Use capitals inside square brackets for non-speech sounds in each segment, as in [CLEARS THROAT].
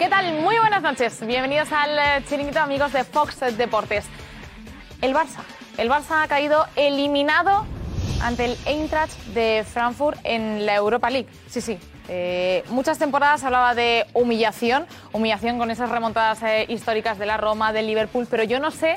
¿Qué tal? Muy buenas noches. Bienvenidos al eh, chiringuito amigos de Fox Deportes. El Barça. El Barça ha caído eliminado ante el Eintracht de Frankfurt en la Europa League. Sí, sí. Eh, muchas temporadas hablaba de humillación, humillación con esas remontadas eh, históricas de la Roma, del Liverpool, pero yo no sé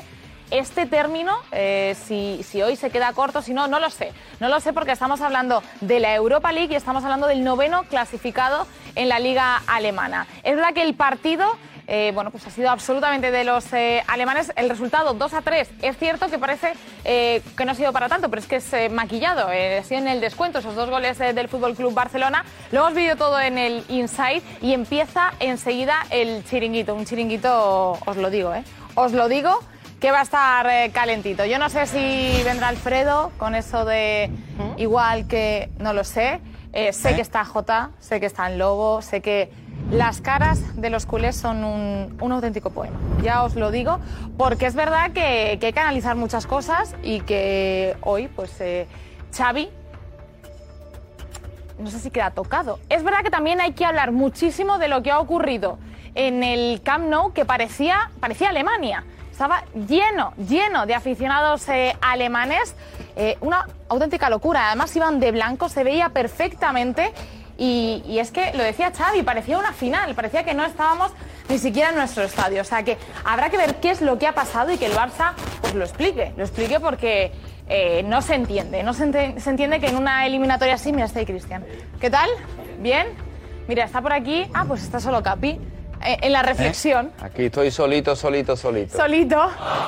este término, eh, si, hoy se queda corto, si no, no lo sé. No lo sé porque estamos hablando de la Europa League y estamos hablando del noveno clasificado en la liga alemana. Es verdad que el partido eh, bueno, pues ha sido absolutamente de los eh, alemanes. El resultado 2 a 3. Es cierto que parece que no ha sido para tanto, pero es que es maquillado. Ha sido en el descuento esos dos goles del Fútbol Club Barcelona. Lo hemos visto todo en el inside y empieza enseguida el chiringuito. Un chiringuito, os lo digo, ¿eh? Os lo digo que va a estar eh, calentito. Yo no sé si vendrá Alfredo con eso de igual que no lo sé. Eh, sé que está Jota, sé que está en Lobo, sé que las caras de los culés son un, un auténtico poema. Ya os lo digo, porque es verdad que, que hay que analizar muchas cosas y que hoy, pues, eh, Xavi no sé si queda tocado. Es verdad que también hay que hablar muchísimo de lo que ha ocurrido en el Camp Nou, que parecía, parecía Alemania. Estaba lleno, lleno de aficionados eh, alemanes. Eh, una auténtica locura. Además iban de blanco, se veía perfectamente. Y, es que lo decía Xavi, parecía una final, parecía que no estábamos ni siquiera en nuestro estadio. O sea que habrá que ver qué es lo que ha pasado y que el Barça pues lo explique. Lo explique porque eh, no se entiende. No se entiende que en una eliminatoria así, mira, está ahí Cristian. ¿Qué tal? ¿Bien? Mira, está por aquí. Ah, pues está solo Capi. Eh, en la reflexión. Aquí estoy solito, solito, solito. Solito.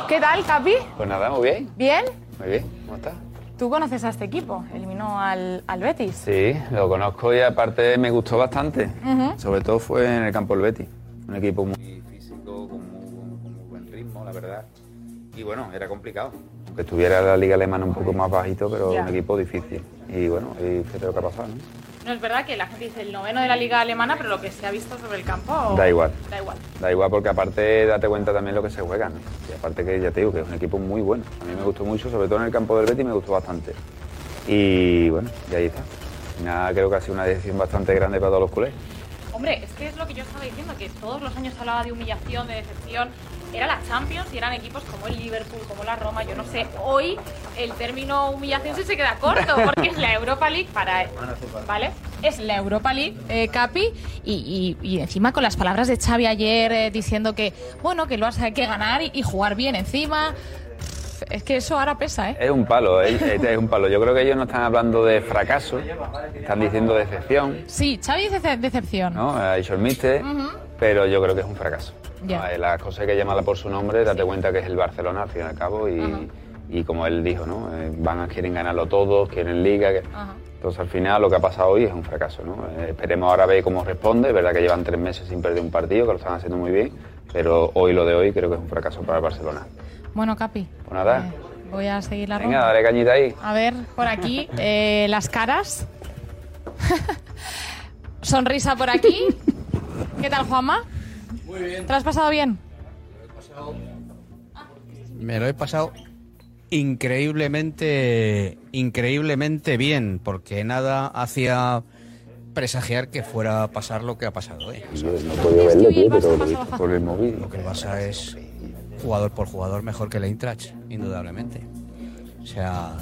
¿Qué tal, Capi? Pues nada, muy bien, ¿Bien? muy bien. ¿Cómo estás? Tú conoces a este equipo. Eliminó al, al Betis. Sí, lo conozco y aparte me gustó bastante. Ujú. Sobre todo fue en el campo del Betis. Un equipo muy físico, con muy, con muy buen ritmo, la verdad. Y bueno, era complicado. Aunque estuviera la liga alemana un poco más bajito, pero Ya. un equipo difícil. Y bueno, y qué tengo que pasar, ¿no? No es verdad que la gente dice el noveno de la Liga Alemana, pero lo que se ha visto sobre el campo. Da igual. Da igual. Da igual porque aparte date cuenta también lo que se juega, ¿no? Y aparte que ya te digo que es un equipo muy bueno. A mí me gustó mucho, sobre todo en el campo del Betis me gustó bastante. Y bueno, y ahí está. Final creo que ha sido una decisión bastante grande para todos los culés. Hombre, es que es lo que yo estaba diciendo, que todos los años hablaba de humillación, de decepción. Era la Champions y eran equipos como el Liverpool, como la Roma, yo no sé. Hoy el término humillación sí se queda corto, [LAUGHS] porque es la Europa League para... ¿Vale? Es la Europa League, eh, Capi, y, y- y encima con las palabras de Xavi ayer eh, diciendo que, bueno, que Barça hay que ganar y, y jugar bien encima. Es que eso ahora pesa, ¿eh? Es un palo, es, un palo. Yo creo que ellos no están hablando de fracaso, están diciendo decepción, Sí, Xavi dice ce- decepción. ¿no? Ha dicho el pero yo creo que es un fracaso. Ya. Eh, Las cosas hay que llamarla por su nombre, date cuenta que es el Barcelona al fin y al cabo y, y como él dijo, ¿no? Eh, Van a quieren ganarlo todos, quieren liga. que-. Entonces al final lo que ha pasado hoy es un fracaso, ¿no? Eh, esperemos ahora ver cómo responde, es verdad que llevan tres meses sin perder un partido, que lo están haciendo muy bien, pero hoy lo de hoy creo que es un fracaso para el Barcelona. Bueno, Capi. Pues nada, eh, voy a seguir la venga, ronda. dale cañita ahí. A ver, por aquí, eh, las caras. [LAUGHS] Sonrisa por aquí. ¿Qué tal, Juanma? Muy bien. ¿Te lo has pasado bien? Me lo he pasado increíblemente, increíblemente bien, porque nada hacía presagiar que fuera a pasar lo que ha pasado hoy. Yo no he podido verlo, tío, pero por el móvil. Lo que el Barça es jugador por jugador mejor que el Eintracht, indudablemente. O sea,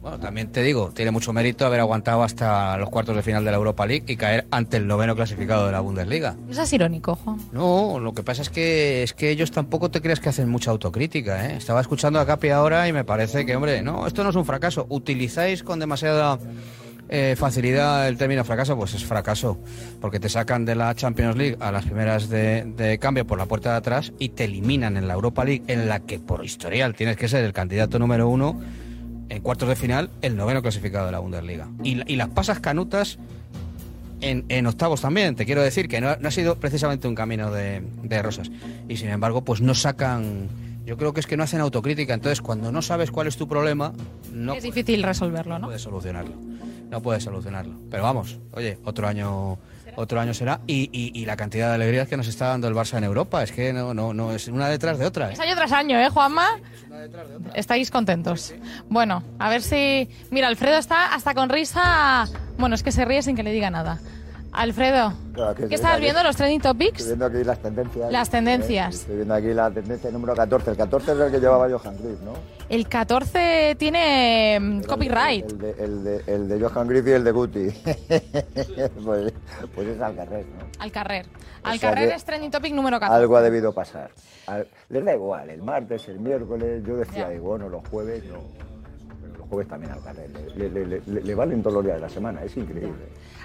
bueno, también te digo, tiene mucho mérito haber aguantado hasta los cuartos de final de la Europa League y caer ante el noveno clasificado de la Bundesliga. No seas irónico, Juan. No, lo que pasa es que es que ellos tampoco te creas que hacen mucha autocrítica, ¿eh? Estaba escuchando a Capi ahora y me parece que, hombre, no, esto no es un fracaso. Utilizáis con demasiada eh, facilidad el término fracaso, pues es fracaso, porque te sacan de la Champions League a las primeras de, de cambio por la puerta de atrás y te eliminan en la Europa League, en la que por historial tienes que ser el candidato número uno en cuartos de final, el noveno clasificado de la Bundesliga. Y, la- y las pasas canutas en, en octavos también, te quiero decir que no, no ha sido precisamente un camino de, de rosas. Y sin embargo, pues no sacan. Yo creo que es que no hacen autocrítica. Entonces, cuando no sabes cuál es tu problema, no es difícil resolverlo, ¿no? puedes solucionarlo. No puedes solucionarlo. Pero vamos, oye, otro año. Otro año será y, y- y la cantidad de alegrías que nos está dando el Barça en Europa es que no no no es una detrás de otra. ¿eh? Es año tras año, ¿eh, Juanma? Estáis contentos. Bueno, a ver si... Mira, Alfredo está hasta con risa... Bueno, es que se ríe sin que le diga nada. Alfredo, Claro, que ¿qué estoy aquí. viendo? ¿Los trending Estoy topics? viendo aquí las tendencias. Las tendencias. Eh, Estoy viendo aquí la tendencia número 14. El 14 es el que llevaba Johan Cruyff, ¿no? El 14 tiene mm, copyright. El de, el, de, el de Johan Cruyff y el de Guti. [LAUGHS] pues, pues es Alcarrés, ¿no? Al carrer. O Al sea carrer es trending topic número 14. Algo ha debido pasar. Al- les da igual, el martes, el miércoles, yo decía, Ya. y bueno, los jueves no. Jueves también Alcarrés. Le, le, le- le- le valen todos los días de la semana, es increíble.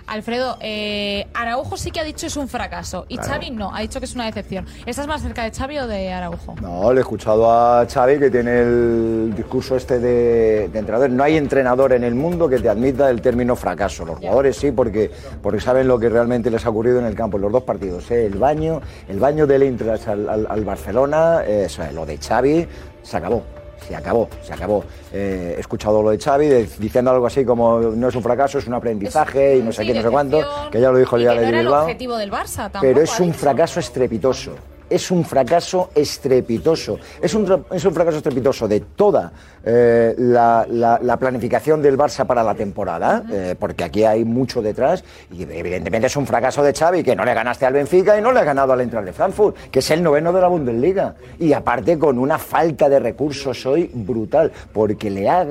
Alfredo, eh, Araujo sí que ha dicho es un fracaso y Claro. Xavi no, ha dicho que es una decepción. ¿Estás más cerca de Xavi o de Araujo? No, le he escuchado a Xavi que tiene el discurso este de, de entrenador. No hay entrenador en el mundo que te admita el término fracaso. Los jugadores sí, porque, porque saben lo que realmente les ha ocurrido en el campo en los dos partidos. ¿eh? El baño, el baño del Eintracht al, al- al Barcelona, eh, lo de Xavi, se acabó. Se acabó, se acabó. Eh, he escuchado lo de Xavi de- diciendo algo así como no es un fracaso, es un aprendizaje y no sé Sí, qué, no sé cuánto, que ya lo dijo el día no de el Bilbao objetivo del Barça tampoco. pero es un fracaso estrepitoso. Es un fracaso estrepitoso. Es un, es un fracaso estrepitoso de toda eh, la, la- la planificación del Barça para la temporada, eh, porque aquí hay mucho detrás. Y evidentemente es un fracaso de Xavi, que no le ganaste al Benfica y no le ha ganado al entrar de Frankfurt, que es el noveno de la Bundesliga. Y aparte con una falta de recursos hoy brutal, porque le ha...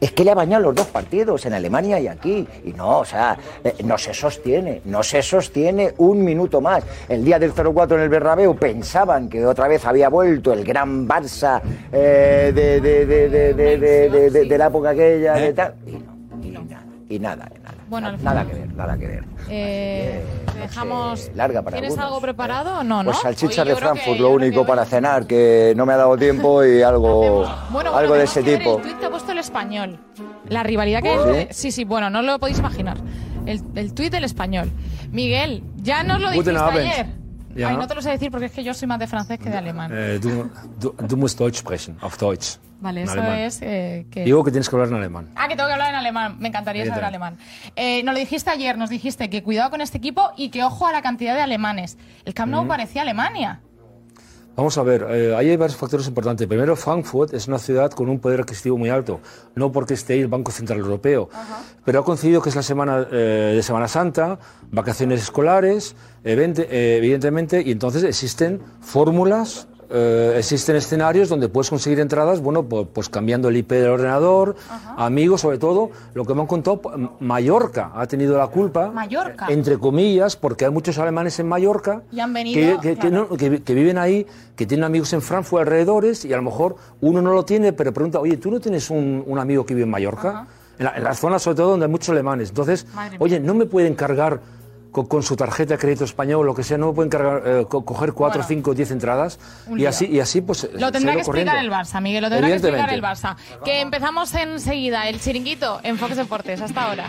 Es que le ha bañado los dos partidos, en Alemania y aquí. Y no, o sea, eh, no se sostiene, no se sostiene un minuto más. El día del 0-4 en el Bernabéu pensaban que otra vez había vuelto el gran Barça eh, de, la época aquella, de tal. Y no, y nada, y nada, nada. Bueno, nada, que ver, nada que ver. Eh, que, dejamos. larga para ¿Tienes algunos, algo ¿eh? preparado o no? Pues no? salchichas Hoy yo de que- Frankfurt, lo único para cenar, que no me ha dado tiempo y algo, Bueno, algo de ese tipo. El tuit que ha puesto el español. La rivalidad que hay ¿Sí? entre- Sí, sí, bueno, no lo podéis imaginar. El, el tuit del español. Miguel, ya nos lo dijiste ayer. Ja. Ay, no te lo sé decir porque es que yo soy más de francés que de alemán. Äh, du, du, du musst Deutsch sprechen, auf Deutsch. Vale, en eso alemán. es eh, que... Digo que tienes que hablar en alemán. Ah, que tengo que hablar en alemán. Me encantaría saber alemán. Eh, nos lo dijiste ayer, nos dijiste que cuidado con este equipo y que ojo a la cantidad de alemanes. El Camp Nou parecía Alemania. Vamos a ver, eh, ahí hay varios factores importantes. Primero, Frankfurt es una ciudad con un poder adquisitivo muy alto, no porque esté ahí el Banco Central Europeo, pero ha coincidido que es la semana eh, de Semana Santa, vacaciones escolares, evente- eh, evidentemente, y entonces existen fórmulas, eh, existen escenarios donde puedes conseguir entradas, bueno, pues, pues cambiando el IP del ordenador, amigos, sobre todo, lo que me han contado, M- Mallorca ha tenido la culpa, Mallorca. entre comillas, porque hay muchos alemanes en Mallorca Y han venido, que, que- que claro. no- que, que viven ahí, que tienen amigos en Frankfurt alrededores y a lo mejor uno no lo tiene, pero pregunta, oye, ¿tú no tienes un, un amigo que vive en Mallorca? En, la, en las zonas sobre todo donde hay muchos alemanes. Entonces, Madre oye, ¿no me pueden cargar con, con su tarjeta de crédito español o lo que sea? ¿No pueden cargar, eh, co- coger cuatro, Bueno. cinco, diez entradas? Un Y así, y así, pues... Lo tendrá que explicar corriendo. el Barça, Miguel. Lo tendrá que explicar el. Barça. Que empezamos enseguida. El chiringuito en Fox Deportes. Hasta ahora.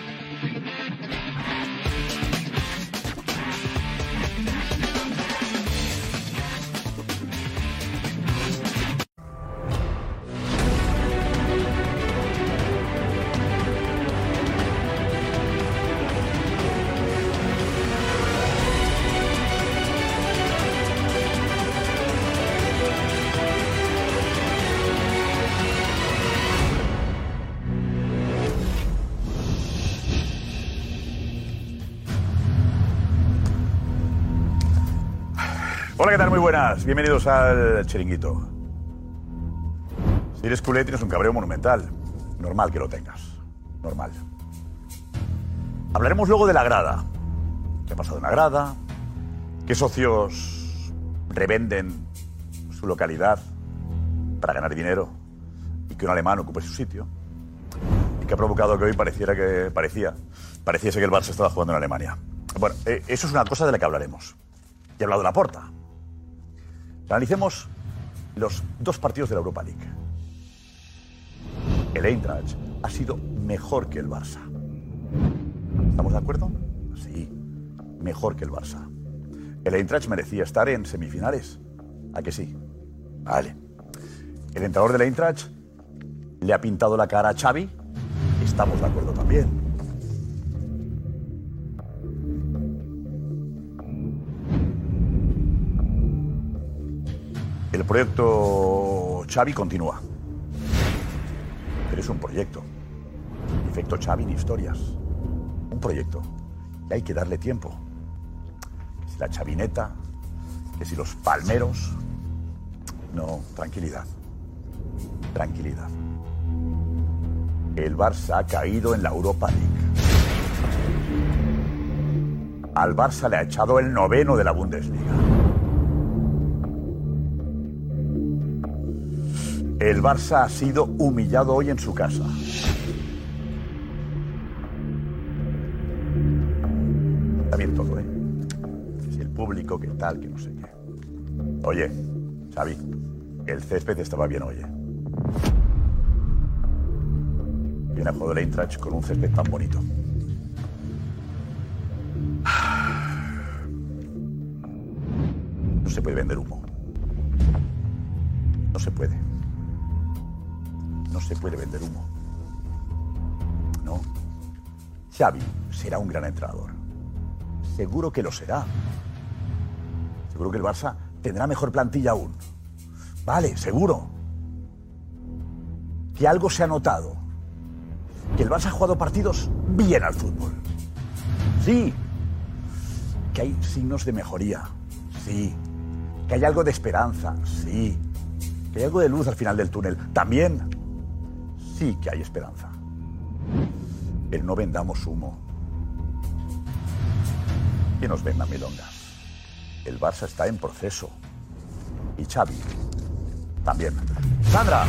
Hola, ¿qué tal? Muy buenas. Bienvenidos al Chiringuito. Si eres culé, tienes un cabreo monumental. Normal que lo tengas. Normal. Hablaremos luego de la grada. ¿Qué ha pasado en la grada? ¿Qué socios revenden su localidad para ganar dinero y que un alemán ocupe su sitio? Y que ha provocado que hoy pareciera que parecía, pareciese que el Barça estaba jugando en Alemania. Bueno, eh, eso es una cosa de la que hablaremos. Y he hablado de la porta. Analicemos los dos partidos de la Europa League. El Eintracht ha sido mejor que el Barça. ¿Estamos de acuerdo? Sí. mejor que el Barça. El Eintracht merecía estar en semifinales. ¿A que sí? Vale. El entrenador del Eintracht le ha pintado la cara a Xavi. Estamos de acuerdo también. El proyecto Xavi continúa. Pero es un proyecto. Efecto Xavi ni historias. Un proyecto. Y hay que darle tiempo. Si la chavineta, que si los palmeros. No, tranquilidad. Tranquilidad. El Barça ha caído en la Europa League. Al Barça le ha echado el noveno de la Bundesliga. El Barça ha sido humillado hoy en su casa. Bien todo, ¿eh? Si el público, que tal, que no sé qué. Oye, Xavi, el césped estaba bien hoy, ¿eh? Viene a jugar el Eintracht con un césped tan bonito. No se puede vender humo. No se puede. No se puede vender humo. No. Xavi será un gran entrenador. Seguro que lo será. Seguro que el Barça tendrá mejor plantilla aún. Vale, seguro. Que algo se ha notado. Que el Barça ha jugado partidos bien al fútbol. Sí. Que hay signos de mejoría. Sí. Que hay algo de esperanza. Sí. Que hay algo de luz al final del túnel. También. Sí que hay esperanza. El no vendamos humo. Que nos vendan milongas. El Barça está en proceso. Y Xavi también. Sandra.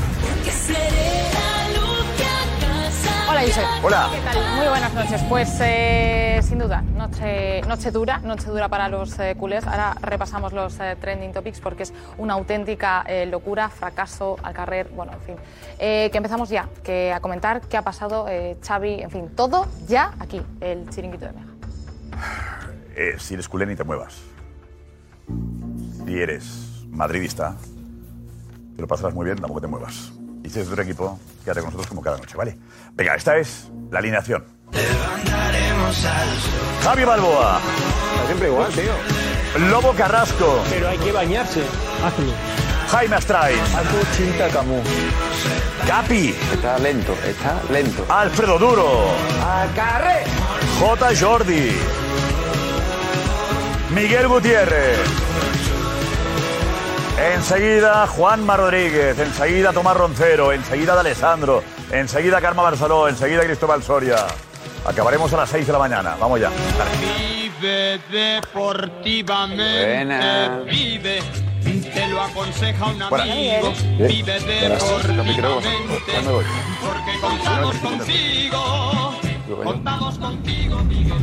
Hola, Josep. Hola. ¿Qué tal? Muy buenas noches. Pues eh, sin duda, noche, noche dura, noche dura para los eh, culés. Ahora repasamos los eh, trending topics porque es una auténtica locura, fracaso al carrer, bueno, en fin. Que empezamos ya, que a comentar qué ha pasado, Xavi, en fin, todo ya aquí, el chiringuito de Mega. Si eres culé ni te muevas. Si eres madridista, te lo pasarás muy bien, tampoco te muevas. Y si de otro equipo, quédate con nosotros como cada noche, ¿vale? Venga, esta es la alineación. Javi Balboa. Siempre igual, tío. Lobo Carrasco. Pero hay que bañarse. Hazlo. Jaime Astray. Hazlo chinta camú. Capi. Está lento, está lento. Alfredo Duro. ¡Acarre! J. Jordi. Miguel Gutiérrez. Enseguida Juanma Rodríguez, enseguida Tomás Roncero, enseguida de Alessandro, enseguida Karma Barceló, enseguida Cristóbal Soria. Acabaremos a las 6 de la mañana. Vamos ya. Vive deportivamente, vive, te lo aconseja un amigo. Vive deportivamente, porque contamos contigo, contamos contigo, Miguel.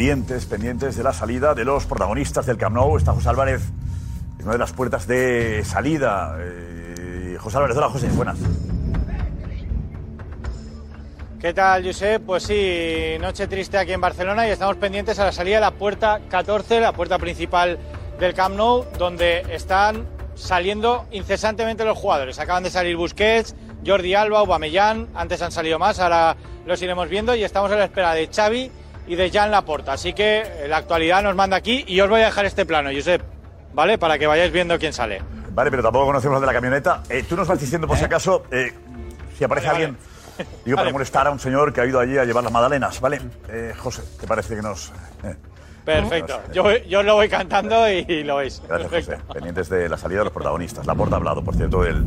Pendientes, pendientes de la salida de los protagonistas del Camp Nou. Está José Álvarez en una de las puertas de salida. Eh, José Álvarez, hola José, buenas. ¿Qué tal, Josep? Pues sí, noche triste aquí en Barcelona y estamos pendientes a la salida de la puerta 14, la puerta principal del Camp Nou, donde están saliendo incesantemente los jugadores. Acaban de salir Busquets, Jordi Alba, Aubameyang, antes han salido más, ahora los iremos viendo y estamos a la espera de Xavi y de Jan Laporta. Así que eh, la actualidad nos manda aquí y os voy a dejar este plano, Josep, ¿vale? Para que vayáis viendo quién sale. Vale, pero tampoco conocemos lo de la camioneta. Eh, Tú nos vas diciendo, por si acaso, eh, si aparece Vale, alguien. Digo, para Vale. molestar a un señor que ha ido allí a llevar las magdalenas, ¿vale? Eh, José, ¿te parece que nos. Perfecto. Yo, yo lo voy cantando y, lo veis. Gracias, José. Pendientes de la salida de los protagonistas. La porta ha hablado, por cierto, del-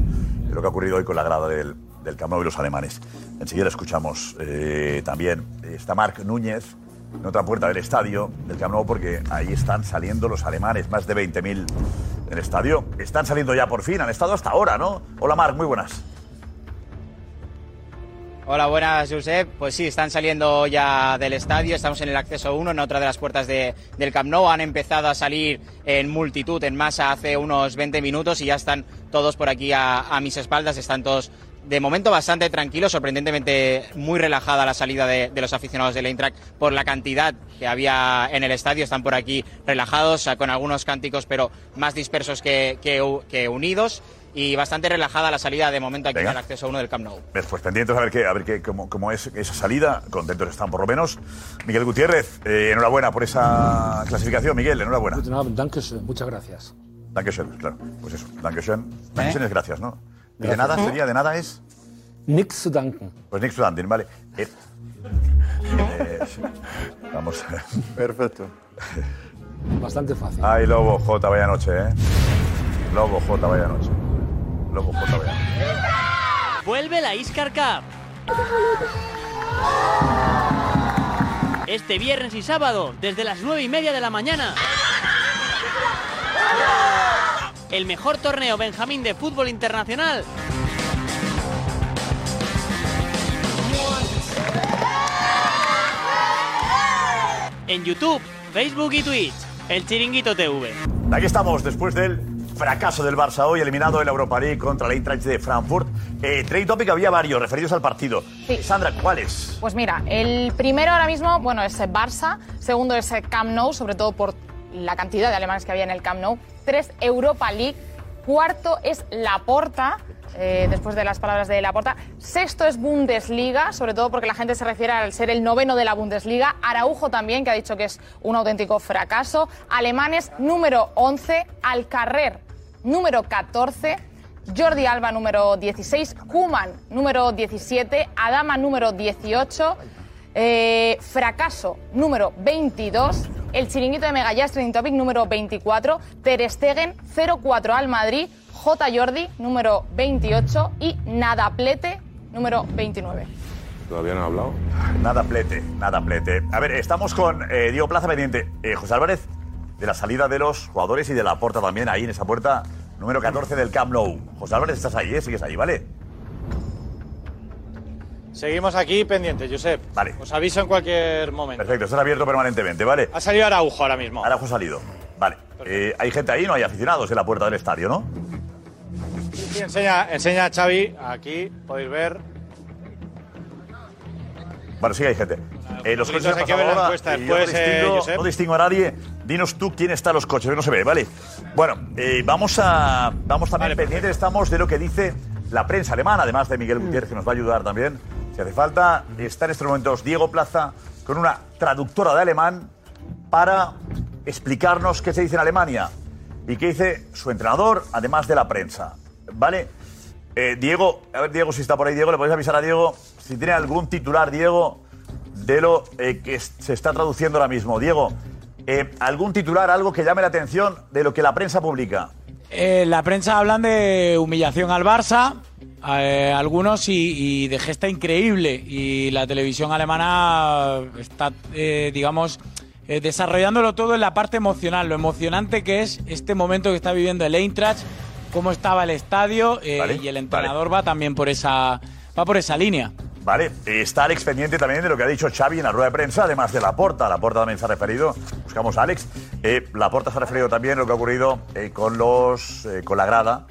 de lo que ha ocurrido hoy con la grada del, del Camp Nou y los alemanes. Enseguida escuchamos también. Está Marc Núñez en otra puerta del estadio del Camp Nou porque ahí están saliendo los alemanes, más de 20.000 en el estadio. Están saliendo ya por fin, han estado hasta ahora, ¿no? Hola Marc, muy buenas. Hola, buenas, Josep. Pues sí, están saliendo ya del estadio. Estamos en el acceso 1, en otra de las puertas de- del Camp Nou. Han empezado a salir en multitud, en masa, hace unos 20 minutos y ya están todos por aquí a mis espaldas. Están todos, de momento, bastante tranquilos. Sorprendentemente muy relajada la salida de, de los aficionados del Eintracht por la cantidad que había en el estadio. Están por aquí relajados, con algunos cánticos, pero más dispersos que, que que unidos. Y bastante relajada la salida de momento aquí Venga. en el acceso 1 del Camp Nou. Pues, pues pendientes a ver, qué, a ver qué, cómo, cómo es esa salida. Contentos están por lo menos. Miguel Gutiérrez, eh, enhorabuena por esa clasificación. Miguel, enhorabuena. Dankeschön, muchas gracias. Dankeschön, claro. Pues eso, Dankeschön. Dankeschön es gracias, ¿no? ¿Y de nada sería? ¿De nada es? Nix zu danken. Pues Nick Danken, vale. Eh, eh. Vamos. Perfecto. Bastante fácil. Ay, Lobo J, vaya noche, ¿eh? Lobo J, vaya noche. Lobo J, vaya noche. Vuelve la Iscar Cup. Este viernes y sábado, desde las 9 y media de la mañana. El mejor torneo Benjamín de fútbol internacional. En YouTube, Facebook y Twitch. El Chiringuito TV. Aquí estamos, después del fracaso del Barça hoy, eliminado en la Europa League contra la Eintracht de Frankfurt. Eh, Trade Topic había varios referidos al partido. Sandra, ¿cuáles? Pues mira, el primero ahora mismo, bueno, es Barça, segundo es Camp Nou, sobre todo por la cantidad de alemanes que había en el Camp Nou, tres Europa League, cuarto es Laporta, eh, después de las palabras de Laporta, sexto es Bundesliga, sobre todo porque la gente se refiere al ser el noveno de la Bundesliga, Araujo también, que ha dicho que es un auténtico fracaso, alemanes número 11, Alcarrer número 14, Jordi Alba número 16, Kuman número 17, Adama número 18, eh, Fracaso número 22, el chiringuito de Megallás Trending Topic número 24, Ter Stegen 04 al Madrid, J. Jordi número 28 y Nadaplete número 29. Todavía no ha hablado. Nada plete, nada plete. A ver, estamos con eh, Diego Plaza pendiente. Eh, José Álvarez, de la salida de los jugadores y de la puerta también, ahí en esa puerta número 14 del Camp Nou. José Álvarez, estás ahí, ¿eh? Sigues ahí, ¿vale? Seguimos aquí pendientes, Josep. Vale. Os aviso en cualquier momento. Perfecto, estás abierto permanentemente, ¿vale? Ha salido Araujo ahora mismo. Araujo ha salido. Vale. Eh, hay gente ahí, no hay aficionados en la puerta del estadio, ¿no? Sí, enseña, enseña a Xavi, aquí podéis ver. Bueno, sí hay gente. Eh, los coches han hay que ver la encuesta después, no eh, distingo, no distingo a nadie. Dinos tú quién está en los coches, no se ve, ¿vale? Bueno, vamos a vamos también pendientes estamos de lo que dice la prensa alemana, además de Miguel Gutiérrez, que nos va a ayudar también, si hace falta. Está en estos momentos Diego Plaza con una traductora de alemán para explicarnos qué se dice en Alemania y qué dice su entrenador, además de la prensa. ¿Vale? Eh, Diego, a ver, Diego, si está por ahí, Diego, le podéis avisar a Diego si tiene algún titular, Diego, de lo eh, que se está traduciendo ahora mismo. Diego, eh, algún titular, algo que llame la atención de lo que la prensa publica. Eh, la prensa hablan de humillación al Barça, eh, algunos, y, y de gesta increíble. Y la televisión alemana está, eh, digamos, eh, desarrollándolo todo en la parte emocional, lo emocionante que es este momento que está viviendo el Eintracht, cómo estaba el estadio, eh, Vale, y el entrenador va también por esa, va por esa línea. Vale, está Alex pendiente también de lo que ha dicho Xavi en la rueda de prensa, además de Laporta. Laporta también se ha referido. Buscamos a Alex. Eh, Laporta se ha referido también a lo que ha ocurrido eh, con, los, eh, con la grada,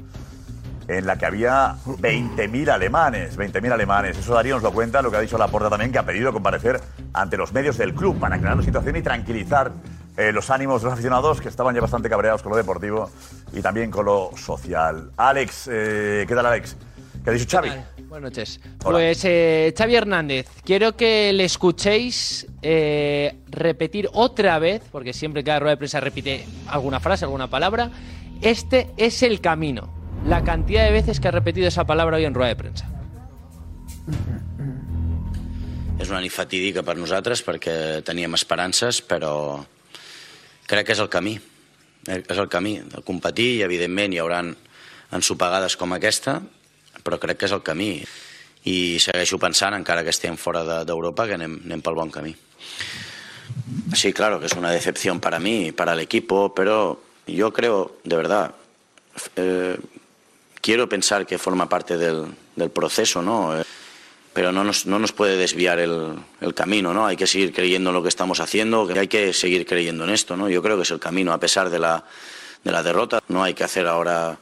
en la que había 20.000 alemanes. 20.000 alemanes. Eso Darío nos lo cuenta, lo que ha dicho Laporta también, que ha pedido comparecer ante los medios del club para aclarar la situación y tranquilizar los ánimos de los aficionados que estaban ya bastante cabreados con lo deportivo y también con lo social. Alex, ¿qué tal, Alex? ¿Qué ha dicho Xavi? Buenas noches. Hola. Pues eh, Xavi Hernández, quiero que le escuchéis eh, repetir otra vez, porque siempre cada rueda de prensa repite alguna frase, alguna palabra. Este es el camino. La cantidad de veces que ha repetido esa palabra hoy en rueda de prensa. És una nit fatídica per nosaltres perquè teníem esperances, però crec que és el camí. Eh, És el camí de competir i, evidentment, hi haurà ensopegades com aquesta, però crec que és el camí. I segueixo pensant, encara que estiguem fora de- d'Europa, que anem, anem pel bon camí. Sí, claro, que es una decepción para mí, para el equipo, pero yo creo, de verdad, eh, quiero pensar que forma parte del, del proceso, ¿no? Eh, pero no nos, no nos puede desviar el, el camino, ¿no? Hay que seguir creyendo en lo que estamos haciendo, que hay que seguir creyendo en esto, ¿no? Yo creo que es el camino, a pesar de la, de la derrota. No hay que hacer ahora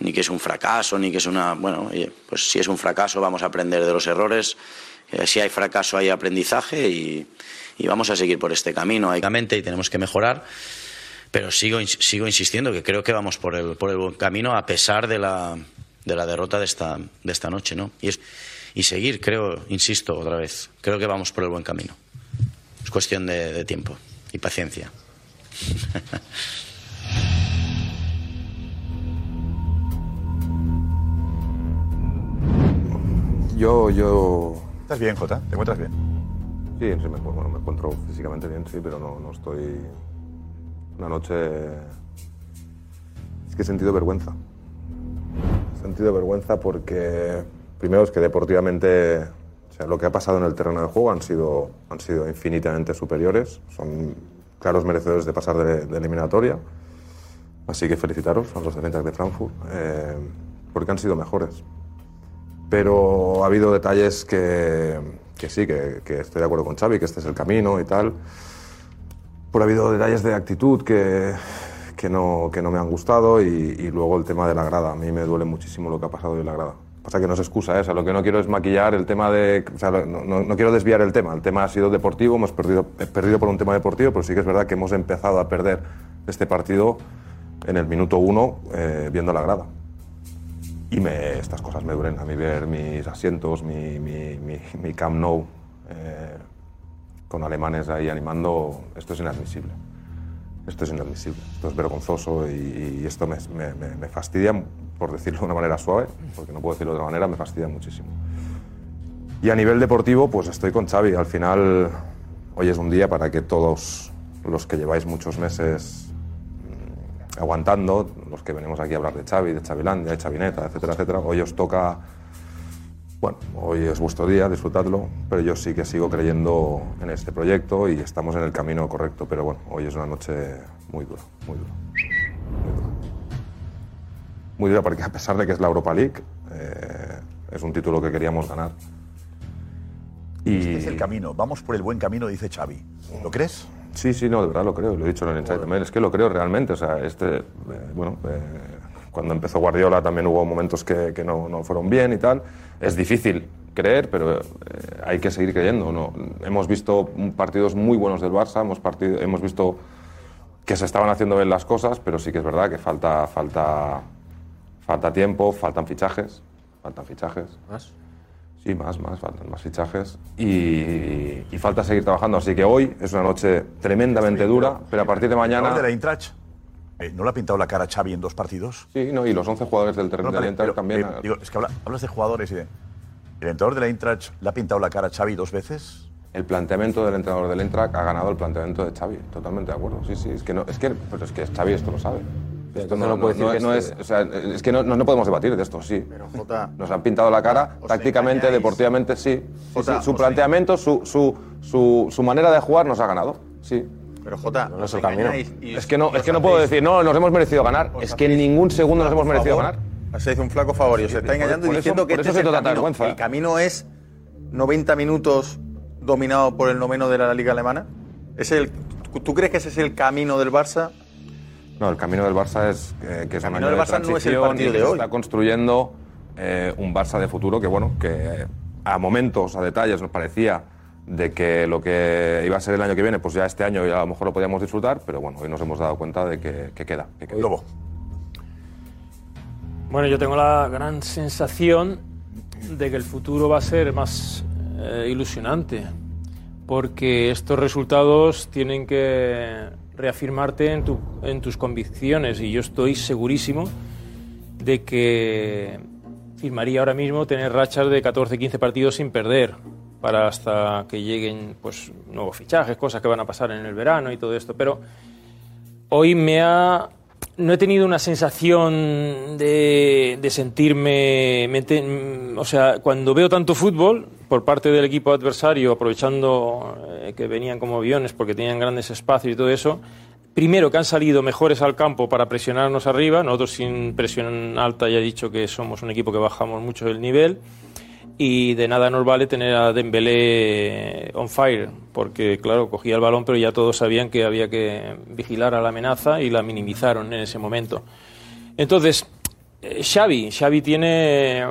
ni que es un fracaso, ni que es una... Bueno, pues si es un fracaso vamos a aprender de los errores. Eh, si hay fracaso hay aprendizaje y, y vamos a seguir por este camino. Y tenemos que mejorar. Pero sigo, sigo insistiendo que creo que vamos por el, por el buen camino a pesar de la, de la derrota de esta, de esta noche, ¿no? Y, es, y seguir, creo, insisto otra vez, creo que vamos por el buen camino. Es cuestión de tiempo y paciencia. [LAUGHS] Yo, yo... ¿Estás bien, Jota? ¿Te encuentras bien? Sí, sí, me, bueno, me encuentro físicamente bien, sí, pero no, no estoy... Una noche... Es que he sentido vergüenza. He sentido vergüenza porque, primero, es que deportivamente, o sea, lo que ha pasado en el terreno de juego han sido, han sido infinitamente superiores. Son claros merecedores de pasar de, de eliminatoria. Así que felicitaros a los de Eintracht de Frankfurt, eh, porque han sido mejores. Pero ha habido detalles que, que sí, que, que estoy de acuerdo con Xavi, que este es el camino y tal. Pero ha habido detalles de actitud que, que, no, que no me han gustado y, y luego el tema de la grada. A mí me duele muchísimo lo que ha pasado hoy en la grada. Pasa que no es excusa, ¿eh? o sea, lo que no quiero es maquillar el tema de... O sea, no, no- no quiero desviar el tema. El tema ha sido deportivo, hemos perdido, he perdido por un tema deportivo, pero sí que es verdad que hemos empezado a perder este partido en el minuto uno eh, viendo la grada. Y me, estas cosas me duelen. A mí ver mis asientos, mi, mi, mi, mi Camp Nou, eh, con alemanes ahí animando, esto es inadmisible. Esto es inadmisible, esto es vergonzoso y, y esto me, me- me- fastidia, por decirlo de una manera suave, porque no puedo decirlo de otra manera, me fastidia muchísimo. Y a nivel deportivo, pues estoy con Xavi. Al final, hoy es un día para que todos los que lleváis muchos meses aguantando, los que venimos aquí a hablar de Xavi, de Xavilandia, de Chavineta, etcétera, etcétera, hoy os toca, bueno, hoy es vuestro día, disfrutadlo, pero yo sí que sigo creyendo en este proyecto y estamos en el camino correcto, pero bueno, hoy es una noche muy dura, muy dura. Muy dura, Muy dura porque a pesar de que es la Europa League, eh, es un título que queríamos ganar. Y... Este es el camino. Vamos por el buen camino, dice Xavi. ¿Lo crees? Sí, sí, no, de verdad lo creo, lo he dicho en el ensayo también, es que lo creo realmente, o sea, este, eh, bueno, eh, cuando empezó Guardiola también hubo momentos que, que no, no fueron bien y tal, es difícil creer, pero eh, hay que seguir creyendo, ¿no? Hemos visto partidos muy buenos del Barça, hemos, partido, hemos visto que se estaban haciendo bien las cosas, pero sí que es verdad que falta, falta, falta tiempo, faltan fichajes, faltan fichajes. ¿Más? Sí, más, más, faltan más fichajes y, y falta seguir trabajando. Así que hoy es una noche tremendamente dura, pero a partir de mañana... ¿El de la Eintracht? eh, ¿No le ha pintado la cara a Xavi en dos partidos? Sí, no, y los 11 jugadores del terreno No, de Eintracht pero, también... eh, digo, es que habla- hablas de jugadores y de... ¿El entrenador de la Eintracht le ha pintado la cara a Xavi dos veces? El planteamiento del entrenador del Eintracht ha ganado el planteamiento de Xavi, totalmente de acuerdo. Sí, sí, es que no, es que, pero es que Xavi esto lo sabe. Esto entonces no puede decir que no este- es, o sea, es que no, no- no podemos debatir de esto, sí. Jota, Nos han pintado la cara, tácticamente, deportivamente, sí. Sí, Jota, sí, Su os planteamiento, su, su, su, su manera de jugar nos ha ganado, sí. Pero Jota, no es el camino. y Es que no, es que no puedo decir, no, nos hemos merecido ganar. Es que en ningún segundo nos hemos merecido favor, ganar. Se hace un flaco favor y os está por- engañando por y eso- diciendo que por este eso es el camino. vergüenza. El camino es 90 minutos dominado por el noveno de la Liga Alemana. ¿Es el, ¿Tú crees que ese es el camino del Barça? No, el camino del Barça es eh, que es un camino año del de Barça no es el transición partido de se hoy. está construyendo eh, un Barça de futuro que, bueno, que eh, a momentos, a detalles, nos parecía de que lo que iba a ser el año que viene, pues ya este año ya a lo mejor lo podíamos disfrutar, pero bueno, hoy nos hemos dado cuenta de que, que queda. Que queda. Bueno, yo tengo la gran sensación de que el futuro va a ser más eh, ilusionante, porque estos resultados tienen que reafirmarte en, tu- en tus convicciones. Y yo estoy segurísimo de que firmaría ahora mismo tener rachas de 14-15 partidos sin perder para hasta que lleguen pues nuevos fichajes, cosas que van a pasar en el verano y todo esto, pero hoy me ha... No he tenido una sensación de, de sentirme... o sea, cuando veo tanto fútbol por parte del equipo adversario, aprovechando eh, que venían como aviones porque tenían grandes espacios y todo eso, primero que han salido mejores al campo para presionarnos arriba, nosotros sin presión alta ya he dicho que somos un equipo que bajamos mucho el nivel y de nada nos vale tener a Dembélé on fire, porque claro, cogía el balón, pero ya todos sabían que había que vigilar a la amenaza y la minimizaron en ese momento. Entonces, eh, Xavi, Xavi tiene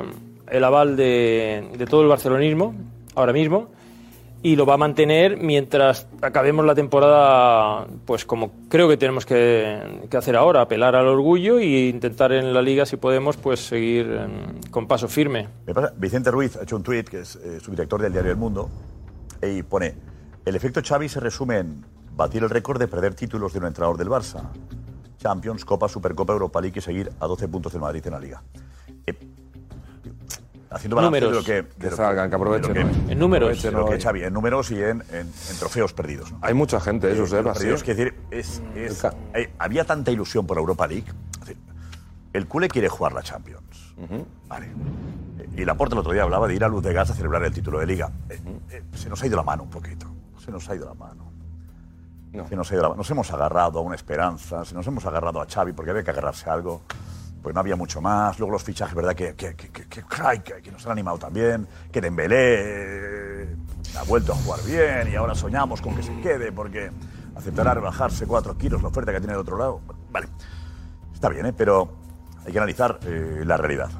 el aval de, todo el barcelonismo ahora mismo y lo va a mantener mientras acabemos la temporada, pues como creo que tenemos que, hacer ahora, apelar al orgullo e intentar en la liga, si podemos, pues seguir em, con paso firme. Vicente Ruiz ha hecho un tuit, que es eh, subdirector del diario El Mundo, y pone, el efecto Xavi se resume en batir el récord de perder títulos de un entrenador del Barça. Champions, Copa, Supercopa, Europa League y seguir a 12 puntos del Madrid en la Liga. Haciendo balance de lo Números. que... Que de lo salgan, que aprovechen, de lo ¿no? En números. de lo que Xavi, en números y en, en- en trofeos perdidos. ¿no? Hay mucha gente, eso, Eh, los así. perdidos, decir, es, es- hay- había tanta ilusión por Europa League. Es decir, el culé quiere jugar la Champions. Vale. Y Laporte el otro día hablaba de ir a Luz de Gas a celebrar el título de Liga. Eh, eh, se nos ha ido la mano un poquito. Se nos ha ido la mano. Se nos ha ido la mano. Nos hemos agarrado a una esperanza, se nos hemos agarrado a Xavi porque había que agarrarse a algo. Pues no había mucho más. Luego los fichajes, ¿verdad? Que, que, que, que, que- ay, que- que nos han animado también. Que Dembélé eh, ha vuelto a jugar bien y ahora soñamos con que se quede porque aceptará rebajarse cuatro kilos la oferta que tiene del otro lado. Vale, está bien, ¿eh? pero hay que analizar eh, la realidad.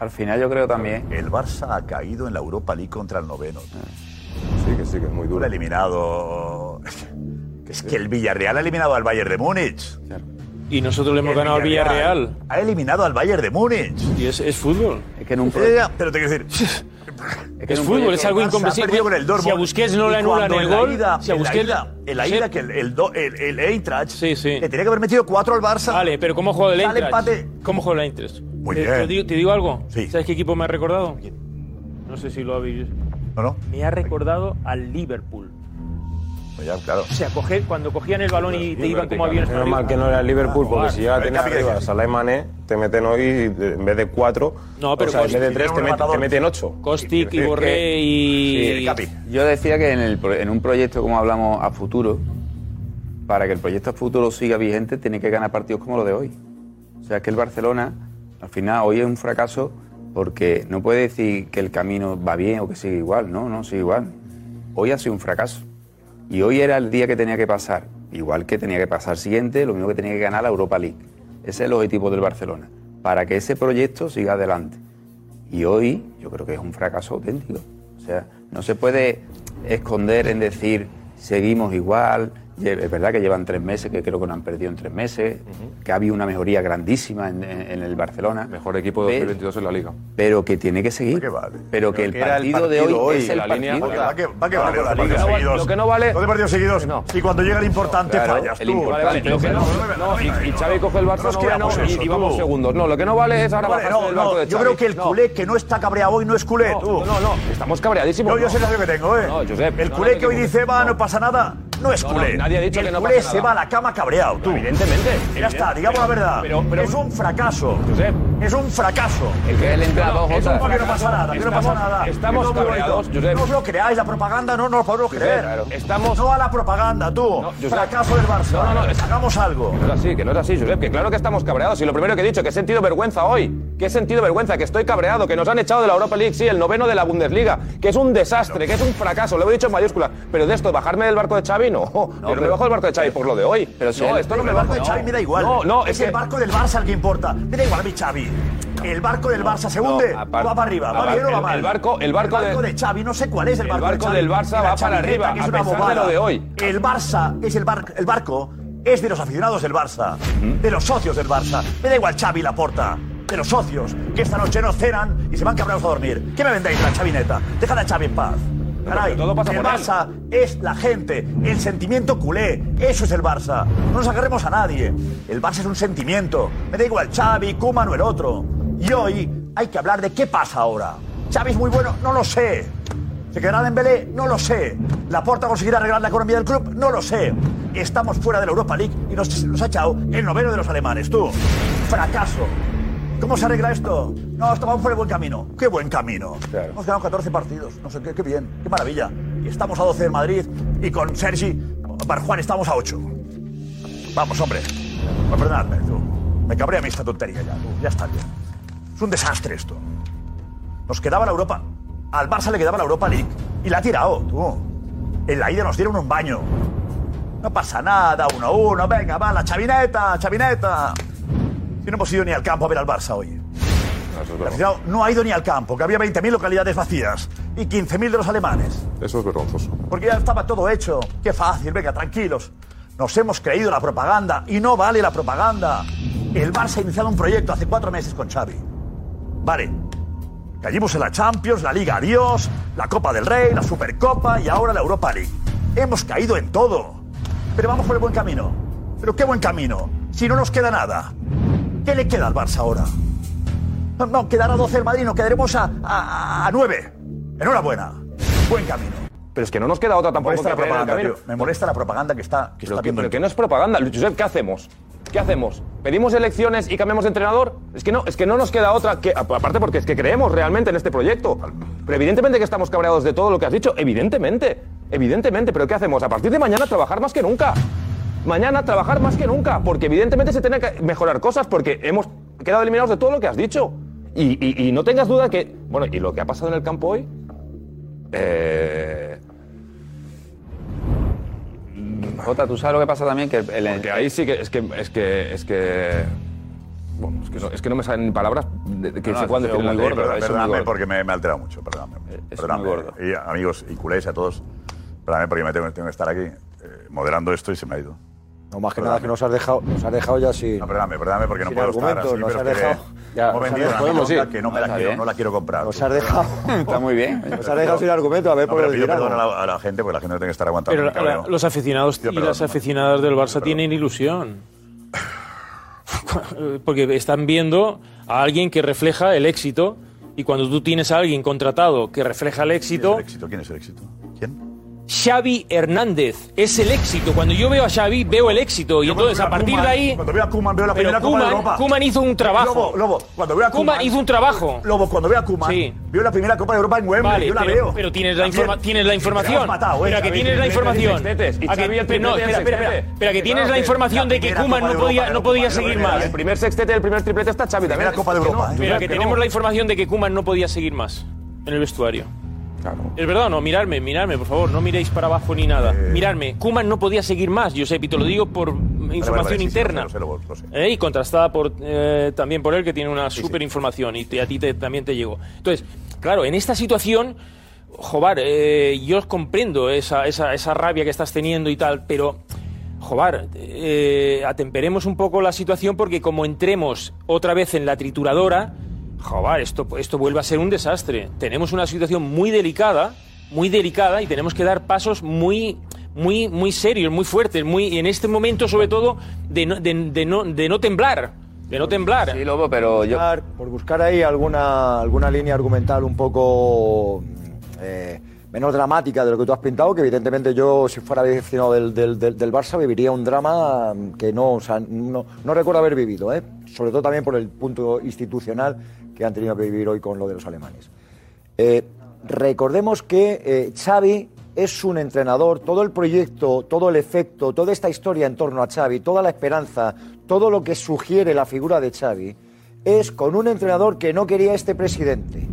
Al final yo creo también... El Barça ha caído en la Europa League contra el noveno. Sí, que sí, que es muy duro. ha eliminado... [LAUGHS] Es que el Villarreal ha eliminado al Bayern de Múnich. Y nosotros le hemos ganado al Villarreal. Ha eliminado al Bayern de Múnich. Y es, es fútbol. Es que en un ya, pero te quiero decir... [LAUGHS] Es fútbol, es algo incomprensible. Con el Dortmund. Si a Busquets no Y le anulan cuando el en la gol, ida- si a en la Busquets- ida- En la ida que el, el, do- el, el Eintracht Sí, sí. le tenía que haber metido cuatro al Barça. Vale, pero ¿cómo juega el Sale Eintracht? empate. ¿Cómo juega el Eintracht? Muy te, bien. Te digo, te digo algo. Sí. ¿Sabes qué equipo me ha recordado? No sé si lo habéis. No, no. Me ha recordado al Liverpool. Pues ya, claro. O sea, coger, cuando cogían el balón y te iban como aviones Menos mal que no era el Liverpool, porque si ya Capi, arriba ¿qué a Salah y Mané, te meten hoy, en vez de cuatro, No, pero o sea, en vez de tres, te, meten ocho. Kostic y Borré y. Sí, Yo decía que en, el, en un proyecto como hablamos a futuro, para que el proyecto a futuro siga vigente, tiene que ganar partidos como lo de hoy. O sea, que el Barcelona, al final, hoy es un fracaso porque no puede decir que el camino va bien o que sigue igual. No, no, sigue igual. Hoy ha sido un fracaso. Y hoy era el día que tenía que pasar. Igual que tenía que pasar siguiente, lo mismo que tenía que ganar la Europa League. Ese es el objetivo del Barcelona. Para que ese proyecto siga adelante. Y hoy yo creo que es un fracaso auténtico. O sea, no se puede esconder en decir seguimos igual. Es verdad que llevan tres meses, que creo que no han perdido en tres meses, que ha habido una mejoría grandísima en, en- en el Barcelona. Mejor equipo de 2022 en la Liga. Pero que tiene que seguir. Pero que el que era el partido, de partido hoy, hoy, es el la línea- partido. Va que, va que No, vale lo que partidos no vale- seguidos. lo que no vale- Dos partidos seguidos. Y cuando llega el importante Claro, fallas el tú. importante. Vale, vale, lo que no- no, y, y Xavi coge el quedamos y, vamos segundos. No, lo que no vale es ahora Vale, bajarse no, del barco no, de yo Xavi. creo que el No. culé que no está cabreado hoy no es culé. No, no, estamos cabreadísimos. Yo, yo no. sé la sensación que tengo, ¿eh? No, el no, culé no que hoy dice, va, no pasa nada, no es No, no, culé. nadie ha dicho el que no culé pasa se nada. va a la cama cabreado, tú. Evidentemente. Ya está, digamos la verdad. Pero- pero- es un fracaso. Josep. Es un fracaso. El que el entrenador, Es Jota. un que no pasa nada, que no pasa Estamos- nada. estamos Es cabreados, Josep. No os lo creáis, la propaganda no nos lo podemos Josep, creer. claro. Estamos- No a la propaganda, tú. Fracaso del Barça. No, no, no, es- Hagamos algo. Que no es así, que no es así, Josep, que claro que estamos cabreados. Y lo primero que he dicho, que he sentido vergüenza hoy. Que he sentido vergüenza, que estoy cabreado, que nos han echado de la Europa League, sí, el noveno de la Bundesliga, que es un desastre, que es un fracaso, lo he dicho en mayúscula. Pero de esto, bajarme del barco de Xavi, no. no me pero- bajo del barco de Xavi por lo de hoy. Pero si no, el- esto no el me barco bajo. de Xavi me da igual. No, no, es, es el barco del Barça el que importa. Me da igual a mí, Xavi. El barco del Barça se hunde o va para arriba. ¿Va aparte, bien o va el- mal? el barco- el barco de- de Xavi, no sé cuál es el El barco, barco de Xavi. del Barça va para arriba, que es a una pesar de bobada. lo de hoy. El Barça es el, bar- el barco es de los aficionados del Barça, de los socios del Barça. Me da igual Xavi la porta. De los socios, que esta noche no cenan y se van cabreados a dormir. ¿Qué me vendéis la chavineta? Deja a Xavi en paz. Caray, todo pasa el. Barça es la gente, el sentimiento culé. Eso es el Barça. No nos agarremos a nadie. El Barça es un sentimiento. Me da igual Xavi, Koeman o el otro. Y hoy hay que hablar de qué pasa ahora. Xavi es muy bueno, no lo sé. ¿Se quedará Dembélé? No lo sé. ¿La Porta conseguirá arreglar la economía del club? No lo sé. estamos fuera de la Europa League y nos, nos ha echado el noveno de los alemanes. Tú, fracaso. ¿Cómo se arregla esto? No, estamos por el buen camino. ¡Qué buen camino! Hemos ganado 14 partidos. No sé, qué, qué bien, qué maravilla. Y estamos a 12 en Madrid y con Sergi Barjuan estamos a 8. Vamos, hombre. Pues perdonadme, tú. Me cabrea a mí esta tontería ya. tú. Ya está bien. Es un desastre esto. Nos quedaba la Europa. Al Barça le quedaba la Europa League. Y la ha tirado, tú. En la ida nos dieron un baño. No pasa nada, uno a uno. Venga, va, la chavineta, chavineta. Si no hemos ido ni al campo a ver al Barça hoy. El aficionado no ha ido ni al campo, que había 20.000 localidades vacías y 15.000 de los alemanes. Eso es vergonzoso. Porque ya estaba todo hecho. Qué fácil, venga, tranquilos. Nos hemos creído la propaganda y no vale la propaganda. El Barça ha iniciado un proyecto hace cuatro meses con Xavi. Vale. Caímos en la Champions, la Liga Adiós, la Copa del Rey, la Supercopa y ahora la Europa League. Hemos caído en todo. Pero vamos por el buen camino. Pero qué buen camino. Si no nos queda nada. ¿Qué le queda al Barça ahora? No, no quedará 12 el Madrid, nos quedaremos a, a, a 9. Enhorabuena. Buen camino. Pero es que no nos queda otra Me tampoco. molesta la que el propaganda, tío. Me molesta la propaganda que está, que Pero está que, viendo. pero que no es propaganda. Josep, ¿qué hacemos? ¿Qué hacemos? ¿Pedimos elecciones y cambiamos de entrenador? Es que no, es que no nos queda otra que. Aparte, porque es que creemos realmente en este proyecto. Pero evidentemente que estamos cabreados de todo lo que has dicho. Evidentemente. Evidentemente. Pero ¿qué hacemos? A partir de mañana trabajar más que nunca. Mañana trabajar más que nunca. Porque evidentemente se tienen que mejorar cosas porque hemos quedado eliminados de todo lo que has dicho. Y, y- y no tengas duda que. Bueno, y lo que ha pasado en el campo hoy. Eh. Jota, tú sabes lo que pasa también que el, el- Porque ahí sí que es que es que es que bueno, es que no, es que no me salen ni palabras de, de que No, se no, puedan es muy gordo, Eso es muy Perdóname gordo. porque me, me ha alterado mucho, perdóname. Perdóname. muy gordo. Y amigos y culés a todos, perdóname porque me tengo, tengo que estar aquí eh, moderando esto y se me ha ido. No, más que nada que nos has dejado, nos has dejado ya sin. No, perdóname, perdóname porque no puedo estar argumentos, así, nos pero has es que dejado. hemos vendido una podemos ir. que no me la quiero, no la quiero comprar. Nos has dejado. Está muy bien. Nos has dejado sin argumento, a ver No, por pero pido perdón a la, a la gente porque la gente no tiene que estar aguantando. Pero la- los aficionados Pido y perdón, las no. aficionadas del Barça tienen ilusión. [LAUGHS] Porque están viendo a alguien que refleja el éxito y cuando tú tienes a alguien contratado que refleja el éxito, ¿Quién es el éxito? ¿Quién es el éxito? ¿Quién? Xavi Hernández es el éxito. Cuando yo veo a Xavi, veo el éxito. Y Yo entonces, a partir Koeman- de ahí. Cuando veo a Kuman veo la primera Copa de Koeman- Europa. Koeman hizo un trabajo. Lobo, Lobo, cuando veo a Koeman Koeman hizo un trabajo. Lobo, cuando veo a Kuman Sí. veo la primera Copa de Europa en Wembley. Vale, yo la pero, veo. pero tienes, la informa- tienes la Te información. has matado, eh, pero a que tienes la información. no, espera, que tienes la información de que Kuman no podía, no seguir más. El primer sextete, el primer triplete está Xavi también. Primera Copa de Europa. no, Pero a que tenemos la información de que Kuman no podía seguir más en el vestuario. Es verdad, o no, miradme, miradme, por favor, no miréis para abajo ni nada. Eh. Miradme, Kuman no podía seguir más, Josep, y te lo digo por información vale, sí, sí, interna. lo sé, lo sé, lo sé. ¿eh? y contrastada por, eh, también por él, que tiene una super información y te- a ti te- también te llegó. Entonces, claro, en esta situación, Jobar, eh, yo comprendo esa, esa, esa rabia que estás teniendo y tal, pero, Jobar, eh, atemperemos un poco la situación porque como entremos otra vez en la trituradora, Jobar, esto, esto vuelve a ser un desastre. Tenemos una situación muy delicada, muy delicada y tenemos que dar pasos muy muy muy serios, muy fuertes, muy y en este momento sobre todo de no, de, de no, de no temblar, de no temblar. Sí, Lobo, pero yo... Buscar- por buscar ahí alguna, alguna línea argumental un poco eh, menos dramática de lo que tú has pintado, que evidentemente yo, si fuera aficionado del, del, del, del Barça, viviría un drama que no, o sea, no, no recuerdo haber vivido, ¿eh? sobre todo también por el punto institucional que han tenido que vivir hoy con lo de los alemanes. Eh, recordemos que eh, Xavi es un entrenador, todo el proyecto, todo el efecto, toda esta historia en torno a Xavi, toda la esperanza, todo lo que sugiere la figura de Xavi, es con un entrenador que no quería este presidente.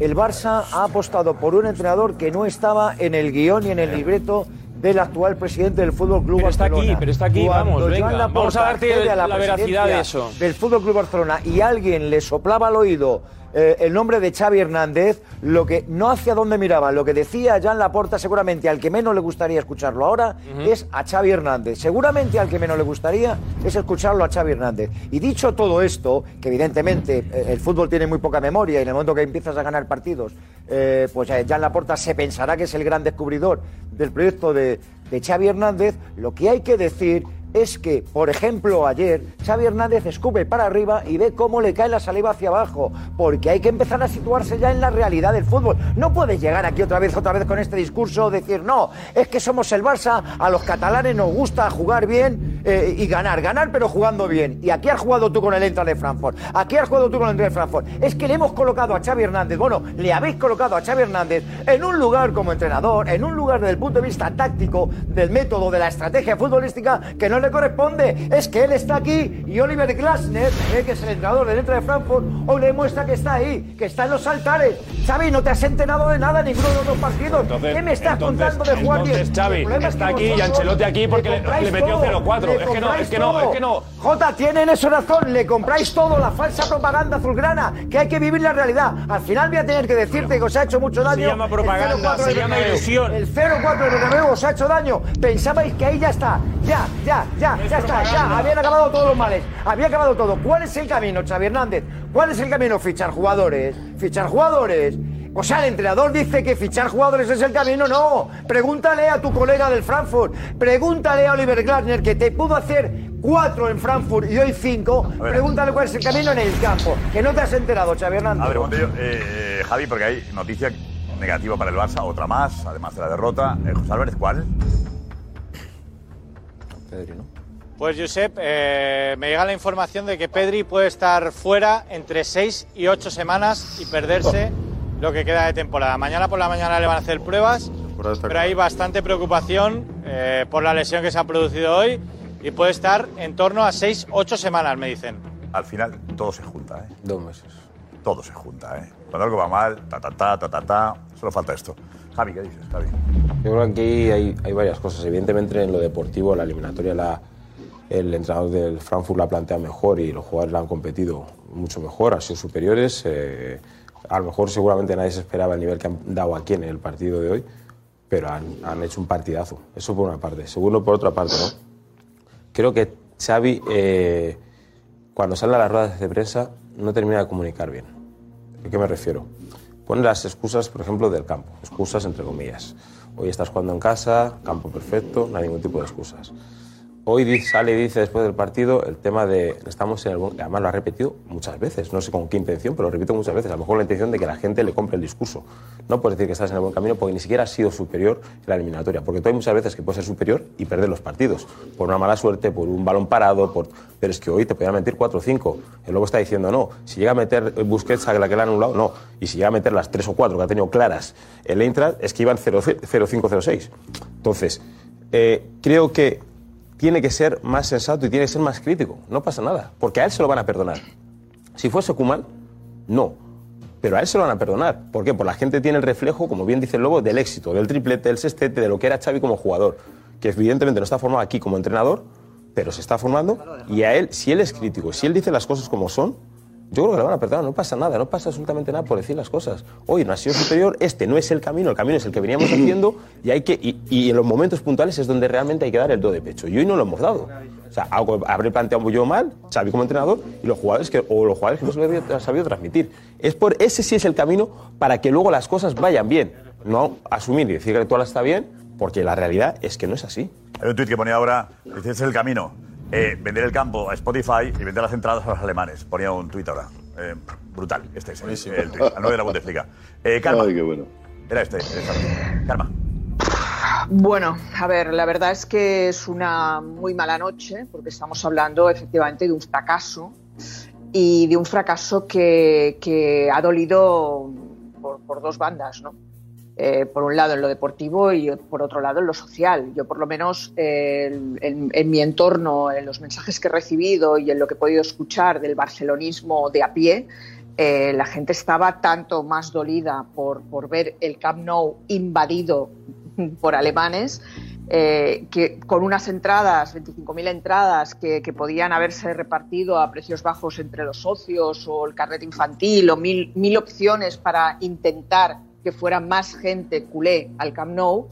El Barça ha apostado por un entrenador que no estaba en el guion y en el libreto del actual presidente del Fútbol Club Pero está aquí, Barcelona. pero está aquí, Cuando vamos, Joan venga, Laporta vamos a darte accede a la veracidad de eso. Del Fútbol Club Barcelona y alguien le soplaba al oído eh, el nombre de Xavi Hernández, lo que no hacia dónde miraba, lo que decía Jan Laporta, seguramente al que menos le gustaría escucharlo ahora es a Xavi Hernández. Seguramente al que menos le gustaría es escucharlo a Xavi Hernández. Y dicho todo esto, que evidentemente eh, el fútbol tiene muy poca memoria y en el momento que empiezas a ganar partidos, eh, pues eh, Jan Laporta se pensará que es el gran descubridor del proyecto de, de Xavi Hernández, lo que hay que decir es que, por ejemplo, ayer Xavi Hernández escupe para arriba y ve cómo le cae la saliva hacia abajo, porque hay que empezar a situarse ya en la realidad del fútbol. No puedes llegar aquí otra vez, otra vez con este discurso, decir, no, es que somos el Barça, a los catalanes nos gusta jugar bien eh, y ganar, ganar pero jugando bien. Y aquí has jugado tú con el entra de Frankfurt, aquí has jugado tú con el entra de Frankfurt. Es que le hemos colocado a Xavi Hernández, bueno, le habéis colocado a Xavi Hernández en un lugar como entrenador, en un lugar desde el punto de vista táctico, del método, de la estrategia futbolística que no le corresponde. Es que él está aquí y Oliver Glasner, eh, que es el entrenador del entra de Frankfurt, hoy le muestra que está ahí, que está en los altares. Xavi, no te has enterado de nada en ninguno de los dos partidos. Entonces- ¿Qué me estás entonces- contando de bien? entonces Xavi es está que aquí y Ancelotti aquí porque le- metió todo, 0-4. le Es que no, es que no, es que no. Jota, tienen eso razón, le compráis todo, la falsa propaganda azulgrana, que hay que vivir la realidad. Al final voy a tener que decirte que os ha hecho mucho daño. llama el propaganda, 0-4 se llama ilusión. El 0-4 del Bernabéu os ha hecho daño. Pensabais que ahí ya está, ya, ya, ya, ya está, ya. Habían acabado todos los males, había acabado todo. ¿Cuál es el camino, Xavi Hernández? ¿Cuál es el camino? Fichar jugadores, fichar jugadores. O sea, el entrenador dice que fichar jugadores es el camino. No, pregúntale a tu colega del Frankfurt, pregúntale a Oliver Glasner que te pudo hacer cuatro en Frankfurt y hoy cinco. Pregúntale cuál es el camino en el campo. Que no te has enterado, Xavi Hernández. A ver, un momentillo, eh, eh, Javi, porque hay noticia negativa para el Barça, otra más, además de la derrota. Eh, José Álvarez, ¿cuál? Pedri, ¿no? Pues Josep, eh, me llega la información de que Pedri puede estar fuera entre 6 y 8 semanas y perderse lo que queda de temporada. Mañana por la mañana le van a hacer pruebas, pero hay bastante preocupación eh, por la lesión que se ha producido hoy y puede estar en torno a 6, 8 semanas, me dicen. Al final todo se junta, ¿eh? Dos meses. Todo se junta, ¿eh? Cuando algo va mal, ta, ta, ta, ta, ta, ta, solo falta esto. Javi, ¿qué dices, Javi? Yo creo que aquí hay, hay varias cosas. Evidentemente, en lo deportivo, la eliminatoria, la, el entrenador del Frankfurt la plantea mejor y los jugadores la han competido mucho mejor, han sido superiores. eh, a lo mejor, seguramente nadie se esperaba el nivel que han dado aquí en el partido de hoy, pero han, han hecho un partidazo. Eso por una parte. Segundo, por otra parte, ¿no? Creo que Xavi, eh, cuando sale a las ruedas de prensa, no termina de comunicar bien. ¿A qué me refiero? Pone las excusas, por ejemplo, del campo. Excusas entre comillas. Hoy estás jugando en casa, campo perfecto, no hay ningún tipo de excusas. Hoy sale y dice después del partido el tema de estamos en el. Además lo ha repetido muchas veces, no sé con qué intención, pero lo repito muchas veces. A lo mejor la intención de que la gente le compre el discurso. No puedes decir que estás en el buen camino porque ni siquiera has sido superior en la eliminatoria. Porque tú hay muchas veces que puedes ser superior y perder los partidos. Por una mala suerte, por un balón parado, por... pero es que hoy te podían meter 4 o 5. El lobo está diciendo no. Si llega a meter Busquets a la que le han anulado, no. Y si llega a meter las 3 o 4 que ha tenido claras el Eintracht, es que iban 0-5-0-6. Entonces, eh, creo que tiene que ser más sensato y tiene que ser más crítico. No pasa nada, porque a él se lo van a perdonar. Si fuese Kuman, no. Pero a él se lo van a perdonar. ¿Por qué? Porque la gente tiene el reflejo, como bien dice el Lobo, del éxito, del triplete, del sextete, de lo que era Xavi como jugador. Que evidentemente no está formado aquí como entrenador, pero se está formando. Y a él, si él es crítico, si él dice las cosas como son, yo creo que le van a perdonar. No pasa nada, no pasa absolutamente nada por decir las cosas. Hoy no ha sido superior, este no es el camino, el camino es el que veníamos [CLEARS THROAT] haciendo y, hay que, y, y en los momentos puntuales es donde realmente hay que dar el do de pecho. Y hoy no lo hemos dado. O sea, algo habré planteado yo mal, Xavi como entrenador, y los jugadores que, o los jugadores que no se lo habían sabido transmitir. Es por, ese sí es el camino para que luego las cosas vayan bien. No asumir y decir que todo está bien, porque la realidad es que no es así. Hay un tuit que ponía ahora, dice, "Ese es el camino. Eh, vender el campo a Spotify y vender las entradas a los alemanes. Ponía un tuit ahora. Eh, brutal, este es el, el tuit, al 9 de la Bundesliga. Eh, Karma. Ay, qué bueno. Era este, era. Karma. Bueno, a ver, la verdad es que es una muy mala noche porque estamos hablando efectivamente de un fracaso y de un fracaso que, que ha dolido por, por dos bandas, ¿no? Eh, por un lado en lo deportivo y por otro lado en lo social. Yo por lo menos en, mi entorno, en los mensajes que he recibido y en lo que he podido escuchar del barcelonismo de a pie, eh, la gente estaba tanto más dolida por, por ver el Camp Nou invadido por alemanes, eh, que con unas entradas, 25.000 entradas, que, que podían haberse repartido a precios bajos entre los socios o el carnet infantil o mil, mil opciones para intentar que fuera más gente culé al Camp Nou,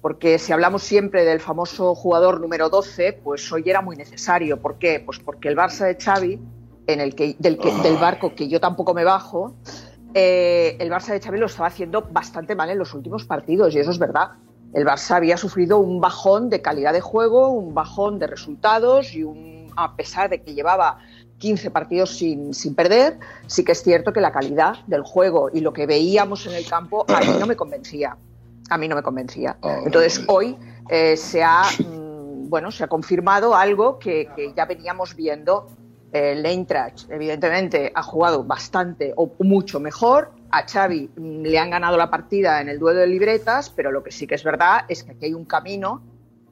porque si hablamos siempre del famoso jugador número 12, pues hoy era muy necesario. ¿Por qué? Pues porque el Barça de Xavi, en el que, del, que- del barco que yo tampoco me bajo, eh, el Barça de Xavi lo estaba haciendo bastante mal en los últimos partidos, y eso es verdad. El Barça había sufrido un bajón de calidad de juego, un bajón de resultados y un, a pesar de que llevaba 15 partidos sin, sin perder, sí que es cierto que la calidad del juego y lo que veíamos en el campo a mí no me convencía. A mí no me convencía. Entonces hoy eh, se ha mm, bueno se ha confirmado algo que, que ya veníamos viendo. El Eintracht, evidentemente, ha jugado bastante o mucho mejor. A Xavi mm, le han ganado la partida en el duelo de libretas, pero lo que sí que es verdad es que aquí hay un camino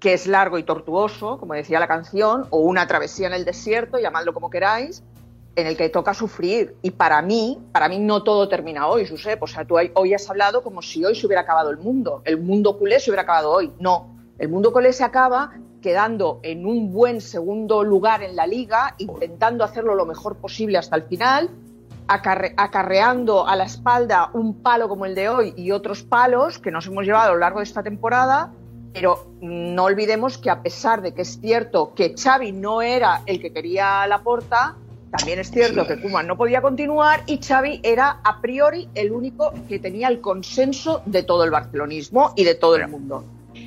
que es largo y tortuoso, como decía la canción, o una travesía en el desierto, llamadlo como queráis, en el que toca sufrir. Y para mí, para mí no todo termina hoy, Josep. O sea, tú hoy- has hablado como si hoy se hubiera acabado el mundo. El mundo culé se hubiera acabado hoy. No, el mundo culé se acaba quedando en un buen segundo lugar en la liga, intentando hacerlo lo mejor posible hasta el final, acarre- acarreando a la espalda un palo como el de hoy y otros palos que nos hemos llevado a lo largo de esta temporada, pero no olvidemos que a pesar de que es cierto que Xavi no era el que quería la porta, también es cierto que Koeman no podía continuar y Xavi era a priori el único que tenía el consenso de todo el barcelonismo y de todo el mundo.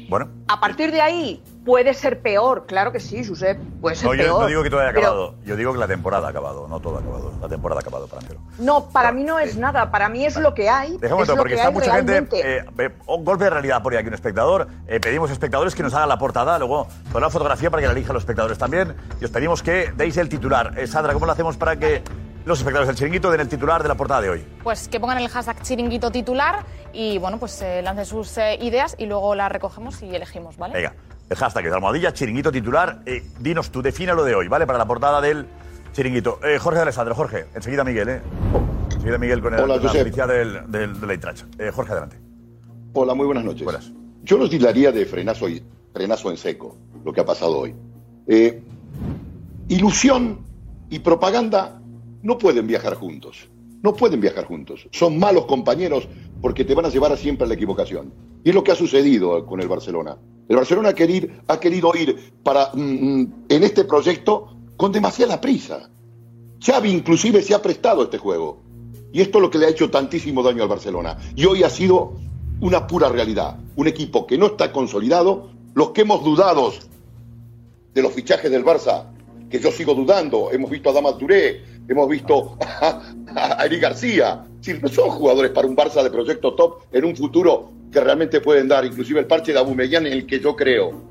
Bueno, A partir de ahí puede ser peor, claro que sí, Josep, puede ser no, yo peor. no digo que todo haya pero- acabado. Yo digo que la temporada ha acabado, no todo ha acabado. La temporada ha acabado para mí. No, para mí no es nada, para mí es lo que hay. Déjame un es momento, porque que está mucha realmente. gente. eh, ve- un golpe de realidad por ahí aquí un espectador. Eh, pedimos espectadores que nos hagan la portada, luego toda la fotografía para que la elijan los espectadores también. Y os pedimos que deis el titular. Eh, Sandra, ¿cómo lo hacemos para que los espectadores del chiringuito den el titular de la portada de hoy? Pues que pongan el hashtag chiringuito titular y bueno, pues eh, lancen sus eh, ideas y luego las recogemos y elegimos, ¿vale? Venga, el hashtag es almohadilla, chiringuito titular. Eh, dinos tú, define lo de hoy, ¿vale? Para la portada del chiringuito. Eh, Jorge Alessandro, Jorge, enseguida Miguel, ¿eh? Enseguida Miguel con el, Hola, la noticia del, del, del Eintracht. Eh, Jorge, adelante. Hola, muy buenas noches. Yo los tildaría de frenazo, y- frenazo en seco, lo que ha pasado hoy. Eh, ilusión y propaganda no pueden viajar juntos. No pueden viajar juntos. Son malos compañeros porque te van a llevar siempre a la equivocación. Y es lo que ha sucedido con el Barcelona. El Barcelona ha querido, ir para, mm, mm, en este proyecto con demasiada prisa. Xavi inclusive se ha prestado este juego. Y esto es lo que le ha hecho tantísimo daño al Barcelona. Y hoy ha sido una pura realidad. Un equipo que no está consolidado. Los que hemos dudado de los fichajes del Barça, que yo sigo dudando. Hemos visto a Dama Touré, hemos visto a, a García. Si no son jugadores para un Barça de proyecto top en un futuro que realmente pueden dar, inclusive el parche de Aubameyang en el que yo creo.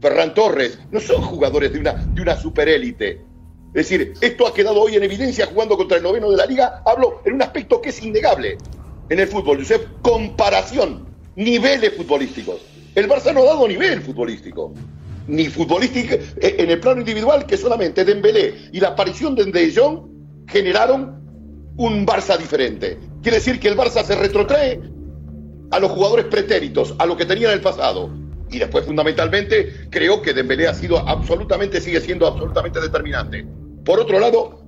Ferran Torres, no son jugadores de una, de una superélite. Es decir, esto ha quedado hoy en evidencia jugando contra el noveno de la liga. Hablo en un aspecto que es innegable en el fútbol, Josep. Comparación, niveles futbolísticos. El Barça no ha dado nivel futbolístico. Ni futbolístico eh, en el plano individual, que solamente Dembélé y la aparición de De Jong generaron un Barça diferente. Quiere decir que el Barça se retrotrae a los jugadores pretéritos, a lo que tenía en el pasado. Y después, fundamentalmente, creo que Dembélé ha sido absolutamente, sigue siendo absolutamente determinante. Por otro lado,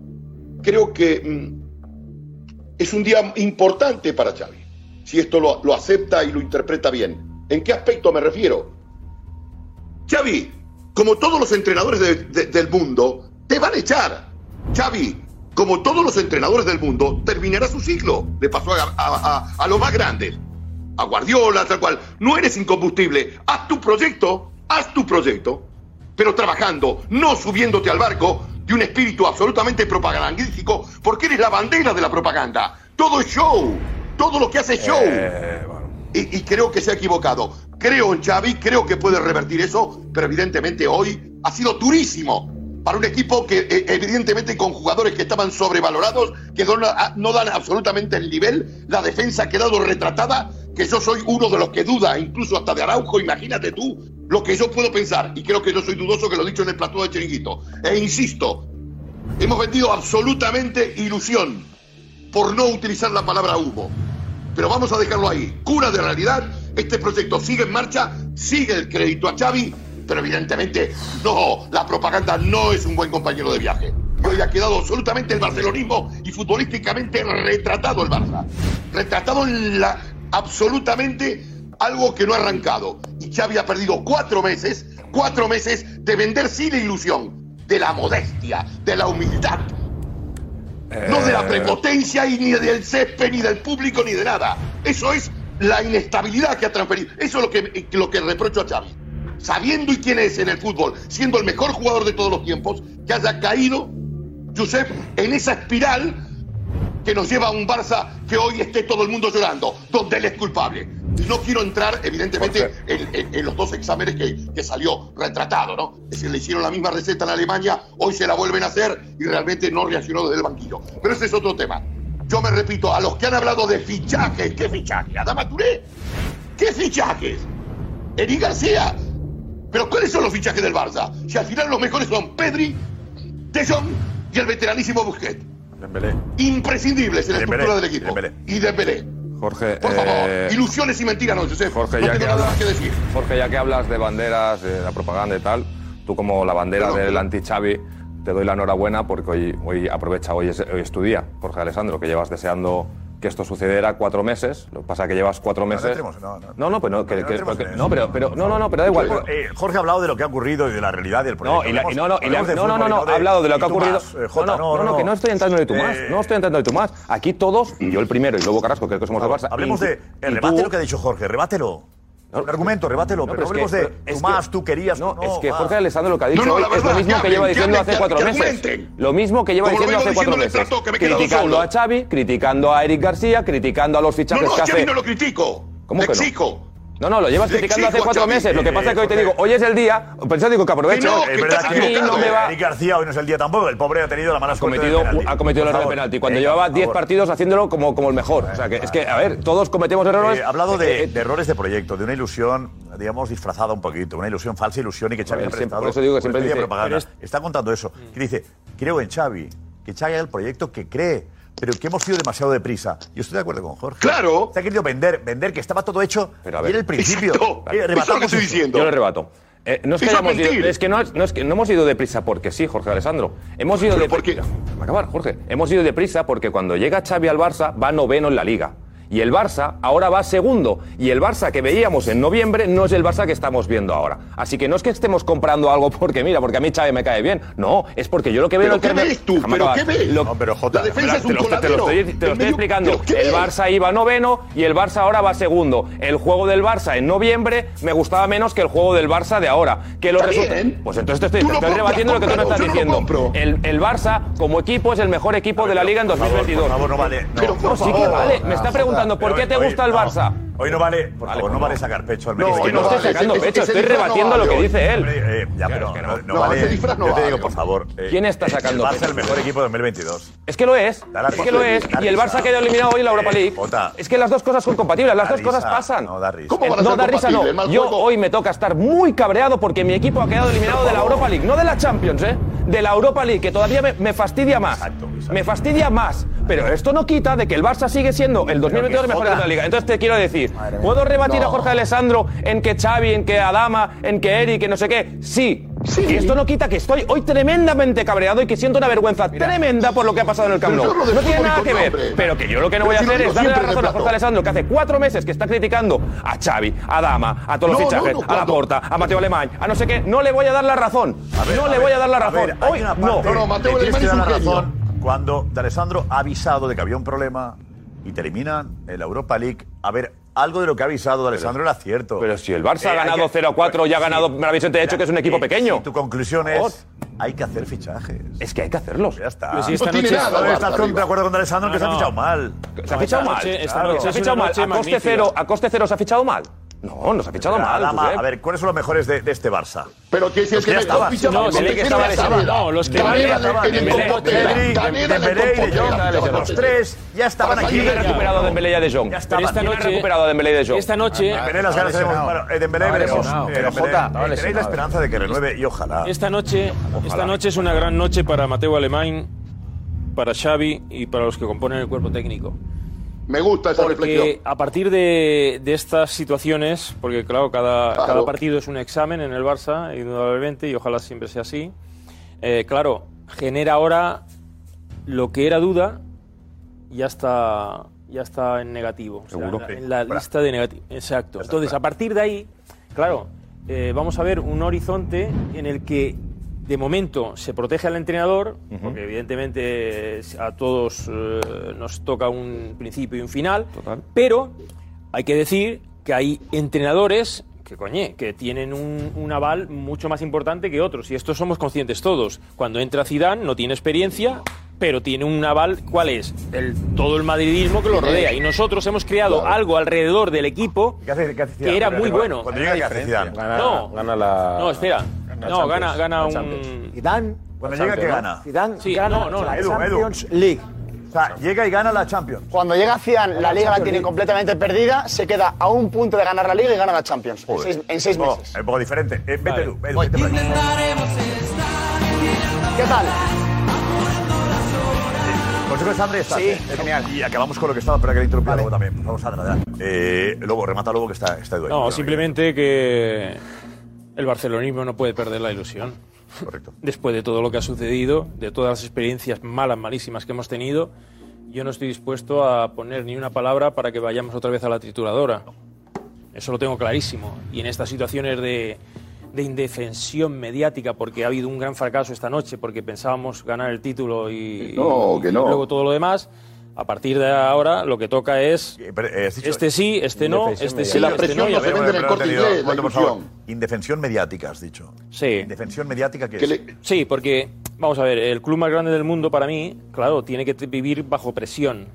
creo que mm, es un día importante para Xavi, si esto lo, acepta y lo interpreta bien. ¿En qué aspecto me refiero? Xavi, como todos los entrenadores de- de- del mundo, te van a echar. Xavi, como todos los entrenadores del mundo, terminará su ciclo. Le pasó a- a los más grandes a Guardiola, tal cual. No eres incombustible. Haz tu proyecto, haz tu proyecto, pero trabajando, no subiéndote al barco de un espíritu absolutamente propagandístico, porque eres la bandera de la propaganda. Todo es show, todo lo que hace es show. y, y creo que se ha equivocado. Creo en Xavi, creo que puede revertir eso, pero evidentemente hoy ha sido durísimo para un equipo que eh, evidentemente con jugadores que estaban sobrevalorados, que no, no dan absolutamente el nivel, la defensa ha quedado retratada, que yo soy uno de los que duda, incluso hasta de Araujo, imagínate tú lo que yo puedo pensar, y creo que yo soy dudoso que lo he dicho en el plató de Chiringuito. E insisto, hemos vendido absolutamente ilusión por no utilizar la palabra humo. Pero vamos a dejarlo ahí. Cura de realidad. Este proyecto sigue en marcha, sigue el crédito a Xavi, pero evidentemente, no, la propaganda no es un buen compañero de viaje. Hoy ha quedado absolutamente el barcelonismo y futbolísticamente retratado el Barça. Retratado en absolutamente algo que no ha arrancado. Y Xavi ha perdido cuatro meses, cuatro meses de vender sí la ilusión, de la modestia, de la humildad. No de la eh. prepotencia y ni del césped, ni del público, ni de nada. Eso es la inestabilidad que ha transferido. Eso es lo que, lo que reprocho a Xavi sabiendo y quién es en el fútbol, siendo el mejor jugador de todos los tiempos, que haya caído, Josep, en esa espiral que nos lleva a un Barça que hoy esté todo el mundo llorando, donde él es culpable. No quiero entrar, evidentemente, en, los dos exámenes que, que, salió retratado, ¿no? Es decir, le hicieron la misma receta en Alemania, hoy se la vuelven a hacer y realmente no reaccionó desde el banquillo. Pero ese es otro tema. Yo me repito, a los que han hablado de fichajes, ¿qué fichaje? Adama Touré, ¿qué fichajes? Eri García, pero ¿cuáles son los fichajes del Barça? Si al final los mejores son Pedri, De Jong y el veteranísimo Busquets. Dembélé. Imprescindibles en la estructura del equipo. Dembélé. Y Dembélé. Jorge, por favor, eh, ilusiones y mentiras no, Jorge, no ya que hablas, que decir. Jorge, ya que hablas de banderas, de la propaganda y tal, tú como la bandera del anti-Xavi te doy la enhorabuena porque hoy, hoy aprovecha, hoy es, hoy es tu día, Jorge Alessandro, que llevas deseando que esto sucediera cuatro meses. Lo que pasa es que llevas cuatro meses. No, no, no, no, pues pero no, no, pero, no, no, no, pero da igual. Eh, Jorge ha hablado de lo que ha ocurrido y de la realidad del proyecto. No, y la, y no, no, y la, no, no, no, ha hablado de lo que ha ocurrido. Más, eh, J, no, no, no, que no estoy entrando de tú más. Eh, no estoy entrando de tú más. Aquí todos, y yo el primero, y luego Carrasco, creo que somos de Barça. Hablemos de el rebate lo que ha dicho Jorge, rebátelo. Argumento, rebátelo, no, pero, es que, de es más, tú querías. No, no es que Jorge Alessandro lo que ha dicho es lo mismo que lleva diciendo hace cuatro meses. Lo mismo que lleva diciendo hace cuatro meses. Criticando a Xavi, criticando a Eric García, criticando a los fichajes que hace. No, lo critico. ¿Cómo que. No, no, lo llevas criticando hace cuatro meses. Lo que pasa es que hoy te digo, hoy es el día, pensando digo que aprovecho. No, verdad que, que no me va. Eric García hoy no es el día tampoco, el pobre ha tenido la mala ha cometido, Ha cometido el error de penalti, cuando llevaba 10 partidos haciéndolo como, como el mejor. O sea, que es que, a ver, todos cometemos eh, errores. Eh, hablado de, errores de proyecto, de una ilusión, digamos, disfrazada un poquito, una ilusión falsa ilusión y que Xavi ha prestado. Por eso digo que siempre dice, propaganda. Está contando eso, mm. dice, creo en Xavi, que Xavi es el proyecto que cree pero que hemos sido demasiado deprisa. Yo estoy de acuerdo con Jorge. ¡Claro! Se ha querido vender, vender, que estaba todo hecho pero a ver, y era el principio. Eh, lo que estoy diciendo. Yo lo rebato. Eh, no es, que ido, es que no, no, es que no hemos ido deprisa porque sí, Jorge Alessandro. Hemos ido deprisa. Acabar, Jorge. Hemos ido deprisa porque cuando llega Xavi al Barça va noveno en la liga. Y el Barça ahora va segundo. Y el Barça que veíamos en noviembre no es el Barça que estamos viendo ahora. Así que no es que estemos comprando algo [LAUGHS] porque, mira, porque a mí Chávez me cae bien. No, es porque yo lo que veo... ¿Pero qué me... ves tú? ¿Pero. No, pero Jota, te, lo, estoy, explicando. El Barça iba noveno y el Barça ahora va segundo. El juego del Barça en noviembre me gustaba menos que el juego del Barça de ahora. Que los resultados... Pues entonces te estoy, te estoy rebatiendo lo que tú me estás diciendo. El, el Barça, como equipo, es el mejor equipo de la Liga en 2022. Por favor, no vale. No, sí que vale. Me está preguntando por qué te gusta el Barça. Hoy no vale, por favor, no, vale sacar pecho al Messi. No, que no, estoy sacando pecho, estoy rebatiendo lo que dice él. Eh, ya, pero es no, vale. Este Yo te digo, por favor. Eh, ¿Quién está sacando pecho? El Barça es el mejor equipo de 2022. Es que lo es, es que lo es. Y el Barça quedó eliminado hoy en la Europa eh, League. Es que las dos cosas son compatibles, las dos cosas pasan. No da risa. No da risa, no. Yo hoy me toca estar muy cabreado porque mi equipo ha quedado eliminado de la Europa League, no de la Champions, ¿eh? de la Europa League, que todavía me, fastidia más. Me fastidia más. Pero esto no quita de que el Barça sigue siendo el 2022 mejor de la liga. Entonces te quiero decir, ¿puedo rebatir a Jorge Alessandro en que Xavi, en que Adama, en que Eric, en no sé qué? Sí, y esto no quita que estoy hoy tremendamente cabreado y que siento una vergüenza tremenda por lo que ha pasado en el Camp No, tiene nada que ver, pero que yo lo que no voy a hacer es darle la razón a Jorge Alessandro, que hace cuatro meses que está criticando a Xavi, a Dama, a todos los fichajes, a Laporta, a Mateo Alemán, a no sé qué. No le voy a dar la razón. No le voy a dar la razón. Ver, hoy no. No, no, Mateo Alemán es un razón cuando D'Alessandro ha avisado de que había un problema y terminan en la Europa League. A ver, algo de lo que ha avisado Alessandro era cierto. Pero si el Barça ha eh, ganado 0-4 y ha ganado sí, maravillosamente, de hecho, que es un equipo pequeño. Tu conclusión es. Hay que hacer fichajes. Es que hay que hacerlos. Ya está. Pero si estás con, de acuerdo con Alessandro que se ha fichado mal. Se ha fichado mal. Se ha fichado mal. A coste, cero, a coste cero se ha fichado mal. No, nos ha fichado mal. A ver, ¿cuáles son los mejores de, este Barça? Pero que si es que, que estaba, no, que estaba lesionado. Los que estaban en Dembélé y De Jong, los tres ya estaban aquí. Yo recuperado Dembélé y De Jong. Ya estaban. Esta noche recuperado Dembélé y De Jong. Esta noche Dembélé las ah, ganas eh, Dembélé ah, veremos. Pero eh, Jota, tenéis la esperanza de que renueve y ojalá. Esta noche, esta noche es una gran noche para Mateo Alemán, para Xavi y para los que componen el cuerpo técnico. Me gusta esa Porque reflexión. a partir de, de estas situaciones, porque claro cada, Claro. cada partido es un examen en el Barça, indudablemente, y ojalá siempre sea así, eh, claro, genera ahora lo que era duda, ya está, ya está en negativo. O sea, Seguro. en la- en lista de negativo. Exacto. Entonces, a partir de ahí, claro, eh, vamos a ver un horizonte en el que de momento se protege al entrenador, porque evidentemente eh, a todos eh, nos toca un principio y un final, pero hay que decir que hay entrenadores que, coñe, que tienen un, un aval mucho más importante que otros. Y esto somos conscientes todos. Cuando entra Zidane no tiene experiencia, pero tiene un aval, ¿cuál es? El, todo el madridismo que lo rodea. Y nosotros hemos creado algo alrededor del equipo que era muy bueno. Cuando llega, ¿qué hace Zidane? No, Gana la. no, espera. No, gana, gana un... Zidane. Cuando llega, ¿qué gana? Zidane Sí, gana no, no, la Edu, Edu. Champions League. O sea, llega y gana la Champions. Cuando llega Zidane, la Liga la tiene completamente perdida, se queda a un punto de ganar la Liga y gana la Champions. En seis, en seis No, meses. es un poco diferente. Eh, vete Vale. Edu, vete. ¿Qué tal? Consejo de Sandra está. Sí, eh, genial. Y acabamos con lo que estaba, pero que le interrumpí luego también. Favor, Sandra, adelante. Eh, luego, remata luego que está, está Edu ahí. No, simplemente que el barcelonismo no puede perder la ilusión. Correcto. [LAUGHS] Después de todo lo que ha sucedido, de todas las experiencias malas, malísimas que hemos tenido, yo no estoy dispuesto a poner ni una palabra para que vayamos otra vez a la trituradora. Eso lo tengo clarísimo. Y en estas situaciones de, de indefensión mediática, porque ha habido un gran fracaso esta noche, porque pensábamos ganar el título y, no, que no. y luego todo lo demás, a partir de ahora lo que toca es eh, dicho- este sí, este no, este sí, La este presión a no se vende en el corte inglés, la. Indefensión mediática, has dicho. Sí. Indefensión mediática, ¿qué es? Sí, porque, vamos a ver, el club más grande del mundo para mí, claro, tiene que vivir bajo presión,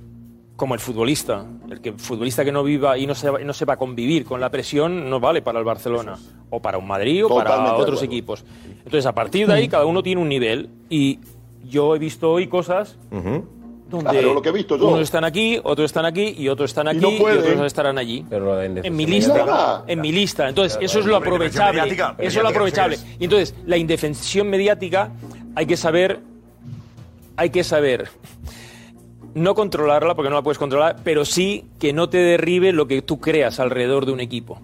como el futbolista. El que futbolista que no viva y no, se, no sepa convivir con la presión no vale para el Barcelona, o para un Madrid, o Totalmente para otros equipos. Entonces, a partir de ahí, [CLEARS THROAT] cada uno tiene un nivel, y yo he visto hoy cosas donde Claro, lo que he visto yo. unos están aquí, otros están aquí, y otros están Y aquí, no y, otros estarán allí. en mi lista. En mi lista. Entonces, eso es lo Pero aprovechable. mediática, Eso es lo aprovechable. ¿qué Y entonces, la indefensión mediática hay que saber. Hay que saber. No controlarla, porque no la puedes controlar, pero sí que no te derribe lo que tú creas alrededor de un equipo.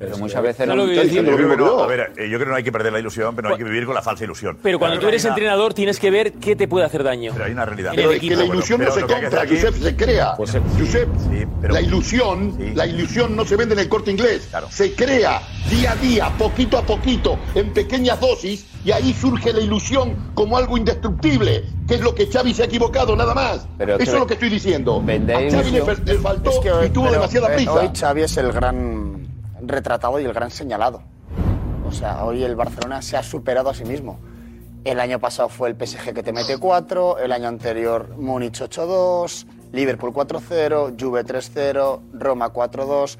Pero muchas veces ¿Sabes no. lo? Yo creo no. A ver, eh, yo creo que no hay que perder la ilusión, pero no hay que vivir con la falsa ilusión. Pero cuando tú eres entrenador, tienes que ver qué te puede hacer daño. Pero hay una realidad. Pero es que la ilusión no se compra, aquí- Josep, se crea. Pues, Josep, pero- la ilusión, la ilusión no se vende en el corte inglés. Se crea día a día, poquito a poquito, en pequeñas dosis, y ahí surge la ilusión como algo indestructible, que es lo que Xavi se ha equivocado, nada más. Pero Eso es lo que estoy diciendo. A Xavi le, faltó Es que hoy- y tuvo pero, demasiada prisa. Hoy Xavi es el gran retratado y el gran señalado. O sea, hoy el Barcelona se ha superado a sí mismo. El año pasado fue el PSG que te mete 4, el año anterior Múnich 8-2, Liverpool 4-0, Juve 3-0, Roma 4-2.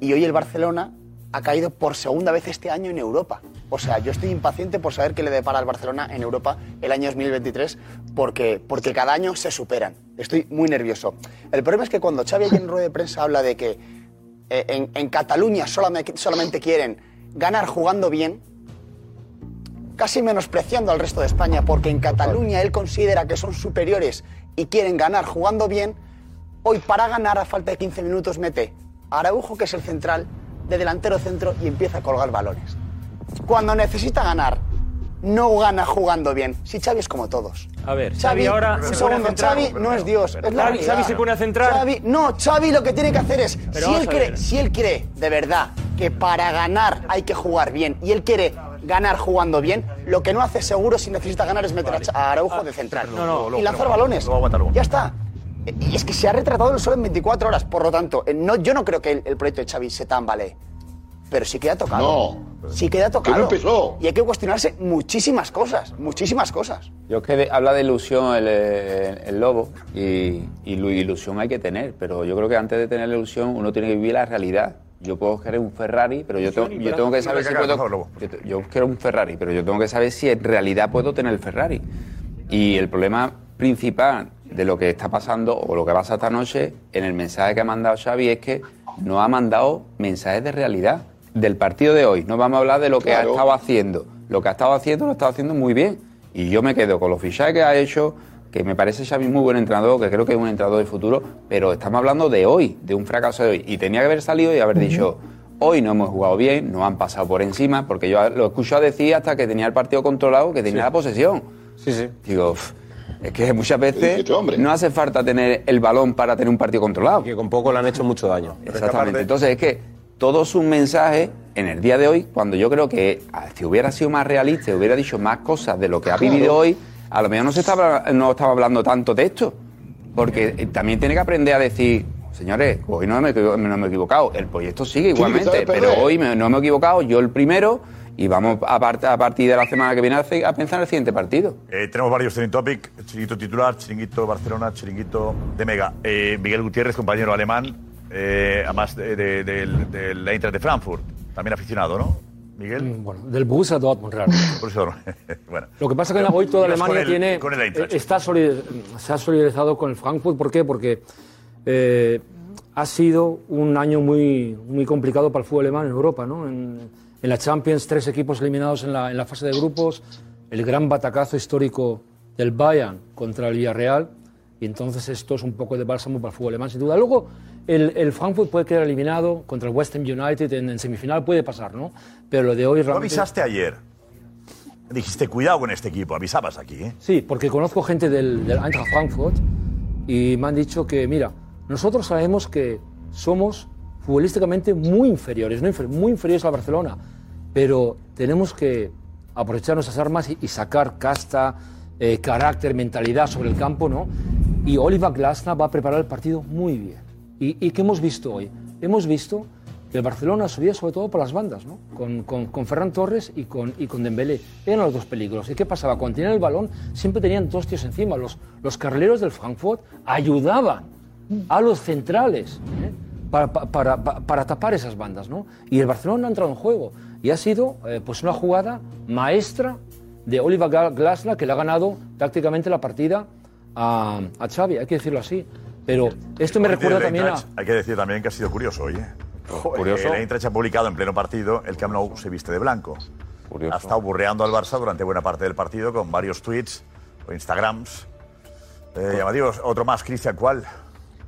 Y hoy el Barcelona ha caído por segunda vez este año en Europa. O sea, yo estoy impaciente por saber qué le depara al Barcelona en Europa el año 2023, porque, porque cada año se superan. Estoy muy nervioso. El problema es que cuando Xavi en rueda de prensa habla de que eh, en, Cataluña solamente, solamente quieren ganar jugando bien, casi menospreciando al resto de España, porque en Cataluña él considera que son superiores y quieren ganar jugando bien, hoy para ganar a falta de 15 minutos mete a Araujo, que es el central, de delantero centro y empieza a colgar balones. Cuando necesita ganar, no gana jugando bien. Si Xavi es como todos. A ver, Xavi, Xavi, ahora un se pone a segundo, centrar. Xavi no es Dios, es la Xavi-. Xavi se pone a centrar. Xavi- no, Xavi lo que tiene que hacer es, Pero si él, cree, si él cree de verdad que para ganar hay que jugar bien y él quiere ganar jugando bien, lo que no hace seguro si necesita ganar es meter a Araujo de central no, y lanzar balones. Ya está. Y es que se ha retratado el sol en 24 horas, por lo tanto, eh, no, yo no creo que el, el proyecto de Xavi se tambalee. Pero sí queda tocado. Sí queda tocado. no empezó. Y hay que cuestionarse muchísimas cosas, muchísimas cosas. Yo es que de- habla de ilusión el, el- el lobo y, y lu- ilusión hay que tener, pero yo creo que antes de tener la ilusión uno tiene que vivir la realidad. Yo puedo querer un Ferrari, pero yo tengo, yo tengo que saber si puedo... Yo quiero un Ferrari, pero yo tengo que saber si en realidad puedo tener el Ferrari. Y el problema principal de lo que está pasando o lo que pasa esta noche en el mensaje que ha mandado Xavi es que no ha mandado mensajes de realidad del partido de hoy. No vamos a hablar de lo que ha estado haciendo. Lo que ha estado haciendo lo ha estado haciendo muy bien. Y yo me quedo con los fichajes que ha hecho, que me parece Xavi muy buen entrenador, que creo que es un entrenador de futuro, pero estamos hablando de hoy, de un fracaso de hoy. Y tenía que haber salido y haber dicho, hoy no hemos jugado bien, nos han pasado por encima, porque yo lo he escuchado decir hasta que tenía el partido controlado, que tenía la posesión. Sí, sí. Digo, "Uf, es que muchas veces no hace falta tener el balón para tener un partido controlado. Que con poco le han hecho mucho daño. Exactamente. Entonces es que todos sus mensajes en el día de hoy, cuando yo creo que ah, si hubiera sido más realista, hubiera dicho más cosas de lo que ha Claro. vivido hoy, a lo mejor no se estaba, no estaba hablando tanto de esto. Porque eh, también tiene que aprender a decir, Señores, hoy no me, no me he equivocado. El proyecto sigue igualmente, pero hoy me- no me he equivocado. Yo el primero y vamos a, part- a partir de la semana que viene a pensar en el siguiente partido. Eh, tenemos varios trending topic, chiringuito titular, chiringuito Barcelona, chiringuito de Mega. Eh, Miguel Gutiérrez, compañero alemán, eh, además de, de- del, del Eintracht de Frankfurt, también aficionado, ¿no? Miguel. Mm, Bueno, del Borussia Dortmund, realmente. [LAUGHS] [LAUGHS] Bueno. Lo que pasa es que hoy toda Alemania el- tiene, Con el Eintracht. eh, está se ha solidarizado con el Frankfurt. ¿Por qué? Porque eh, ha sido un año muy, muy complicado para el fútbol alemán en Europa. ¿no? En, en la Champions, tres equipos eliminados en la, en la fase de grupos, el gran batacazo histórico del Bayern contra el Villarreal. Y entonces esto es un poco de bálsamo para el fútbol alemán, sin duda. Luego, el, el Frankfurt puede quedar eliminado contra el West Ham United en, en semifinal, puede pasar, ¿no? Pero lo de hoy realmente... avisaste ayer. Dijiste, cuidado con este equipo, avisabas aquí, ¿eh? Sí, porque conozco gente del, del Eintracht Frankfurt y me han dicho que, mira, nosotros sabemos que somos futbolísticamente muy inferiores, no infer- muy inferiores a Barcelona, pero tenemos que aprovechar nuestras armas y, y sacar casta, eh, carácter, mentalidad sobre el campo, ¿no? Y Oliver Glasner va a preparar el partido muy bien. ¿Y, y qué hemos visto hoy? Hemos visto que el Barcelona subía sobre todo por las bandas, ¿no? Con, con, Ferran Torres y con, y con Dembélé. Eran los dos peligros. ¿Y qué pasaba? Cuando tenían el balón siempre tenían dos tíos encima. Los, los del Frankfurt ayudaban a los centrales ¿eh? para, pa- para, pa- para tapar esas bandas, ¿no? Y el Barcelona ha entrado en juego. Y ha sido eh, pues una jugada maestra de Oliver Gla- Glasner que le ha ganado prácticamente la partida a, a Xavi, hay que decirlo así. Pero esto me recuerda también a... Hay que decir también que ha sido curioso hoy, ¿eh? Curioso. El Eintracht ha publicado en pleno partido, el Camp Nou se viste de blanco. Ha estado burreando al Barça durante buena parte del partido con varios tweets o Instagrams. Eh, llamativos. Otro más, Cristian, ¿cuál?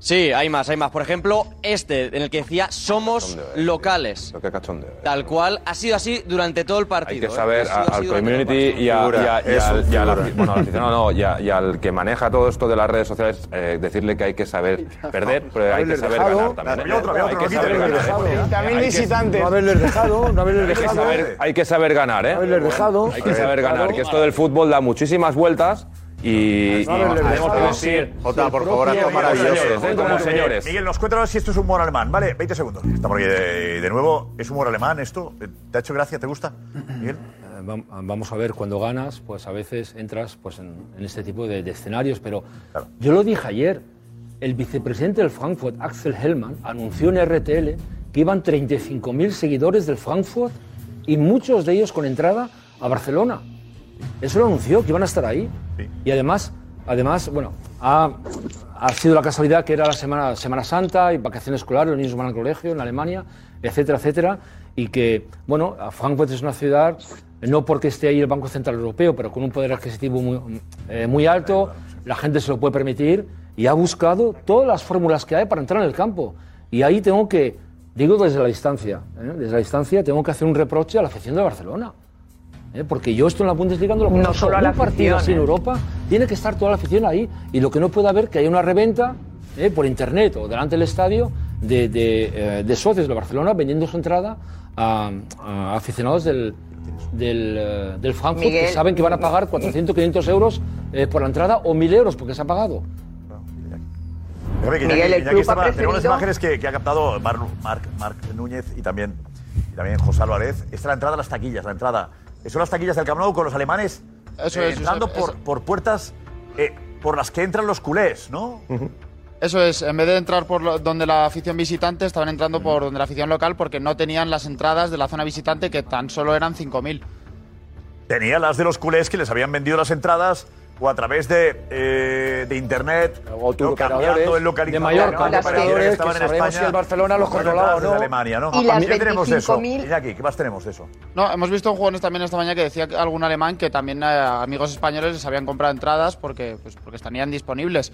Sí, hay más, hay más. Por ejemplo, este, en el que decía somos locales. Qué cachondeo. Tal cual, ha sido así durante todo el partido. Hay que ¿eh? saber Ha sido a- al community y, a- y a- y Eso, al, y al bueno, al aficionado no, y, a- y al que maneja todo esto de las redes sociales, eh, decirle que hay que saber [LAUGHS] perder, pero hay que saber dejado. ganar también. Otro, Hay que no saber ganar. no. También Hay que- visitantes. No haberles dejado, no haberles Hay que dejado. saber, hay que saber ganar, ¿eh? haberles dejado. Hay que saber ganar, que esto del fútbol da muchísimas vueltas y, tenemos que decir Jota, por favor, algo maravilloso. señores, como señores. Miguel, nos cuenta si esto es humor alemán. Vale, 20 segundos. Estamos aquí de, de nuevo. ¿Es humor alemán esto? ¿Te ha hecho gracia? ¿Te gusta, Miguel? Eh, vam- Vamos a ver, cuando ganas, pues a veces entras pues, en, en este tipo de, de escenarios, pero yo lo dije ayer, el vicepresidente del Frankfurt, Axel Hellmann, anunció en RTL que iban 35.000 seguidores del Frankfurt y muchos de ellos con entrada a Barcelona. Eso lo anunció, que iban a estar ahí. Y además, además bueno, ha, ha sido la casualidad que era la Semana, semana Santa y vacaciones escolares, los niños van al colegio en Alemania, etcétera, etcétera. Y que, bueno, Frankfurt es una ciudad, no porque esté ahí el Banco Central Europeo, pero con un poder adquisitivo muy, eh, muy alto, la gente se lo puede permitir y ha buscado todas las fórmulas que hay para entrar en el campo. Y ahí tengo que, digo desde la distancia, ¿eh? desde la distancia tengo que hacer un reproche a la afición de Barcelona. ¿Eh? Porque yo esto en la Bundesliga no lo No conozco. solo a la Un partido así en ¿eh? Europa tiene que estar toda la afición ahí. Y lo que no puede haber que haya una reventa ¿eh? por internet o delante del estadio de, de, eh, de socios de Barcelona vendiendo su entrada a, a aficionados del, del, del Frankfurt que saben que van a pagar 400, 500 euros eh, por la entrada o 1.000 euros porque se ha pagado. Miguel, Iñaki- el club estaba- ha tenemos las preferido- imágenes que, que ha captado Mar- Marc, Núñez y también, y también José Álvarez. Esta es la entrada a las taquillas, la entrada. Son las taquillas del Camp Nou con los alemanes Eso eh, es, entrando Josep, por, eso. por puertas eh, por las que entran los culés, ¿no? Eso es, en vez de entrar por lo- donde la afición visitante, estaban entrando por donde la afición local porque no tenían las entradas de la zona visitante que tan solo eran 5.000. Tenía las de los culés que les habían vendido las entradas o a través de, eh, de internet, o cambiando el localizador. de Mallorca, operadores que estaban en sabremos España, si el Barcelona los con controlaba o no. Alemania, ¿no? Y las ¿Qué tenemos de eso? 25.000 Iñaki, ¿qué más tenemos de eso? No, hemos visto en jugones también esta mañana que decía que algún alemán que también eh, amigos españoles les habían comprado entradas porque, pues, porque estarían disponibles.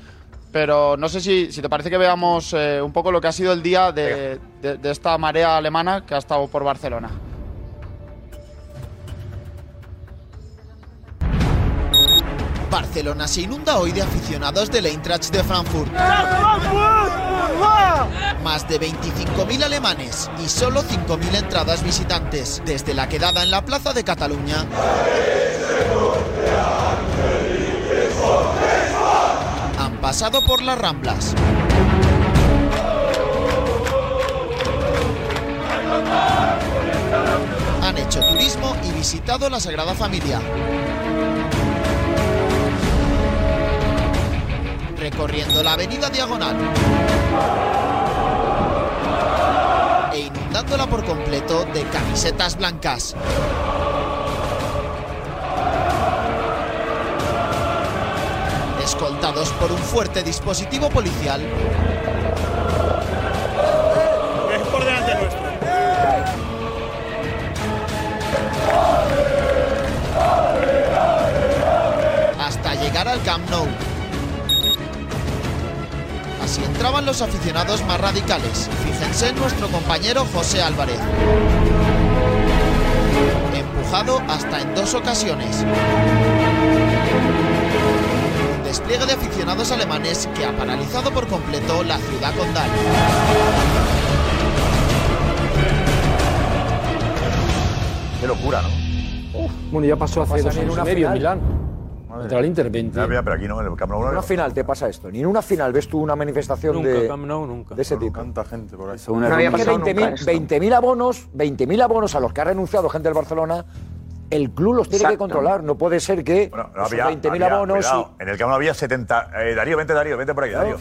Pero no sé si, si te parece que veamos eh, un poco lo que ha sido el día de, de- de esta marea alemana que ha estado por Barcelona. Barcelona se inunda hoy de aficionados del Eintracht de Frankfurt. Más de 25.000 alemanes y solo 5.000 entradas visitantes, desde la quedada en la Plaza de Cataluña han pasado por las Ramblas. Han hecho turismo y visitado la Sagrada Familia. Recorriendo la avenida Diagonal. E inundándola por completo de camisetas blancas. Escoltados por un fuerte dispositivo policial. Es por delante nuestro. hasta llegar al Camp Nou. Así entraban los aficionados más radicales. Fíjense en nuestro compañero José Álvarez. Empujado hasta en dos ocasiones. Un despliegue de aficionados alemanes que ha paralizado por completo la ciudad condal. Qué locura, ¿no? Bueno, ya pasó hace dos años y una medio en. Milán. Contra el Inter 20. Ya, ya, pero aquí no, en el Camp Nou En no. una final te pasa esto. Ni en una final ves tú una manifestación Nunca, de, Camp Nou nunca. de ese tipo. Tanta gente por ahí. No había pasado 20.000 abonos, 20.000 abonos a los que ha renunciado gente del Barcelona, el club los tiene que controlar. No puede ser que No esos había, 20.000 había- abonos. cuidado, En el Camp Nou había 70. eh, Darío, vente, Darío, vente por aquí, Darío.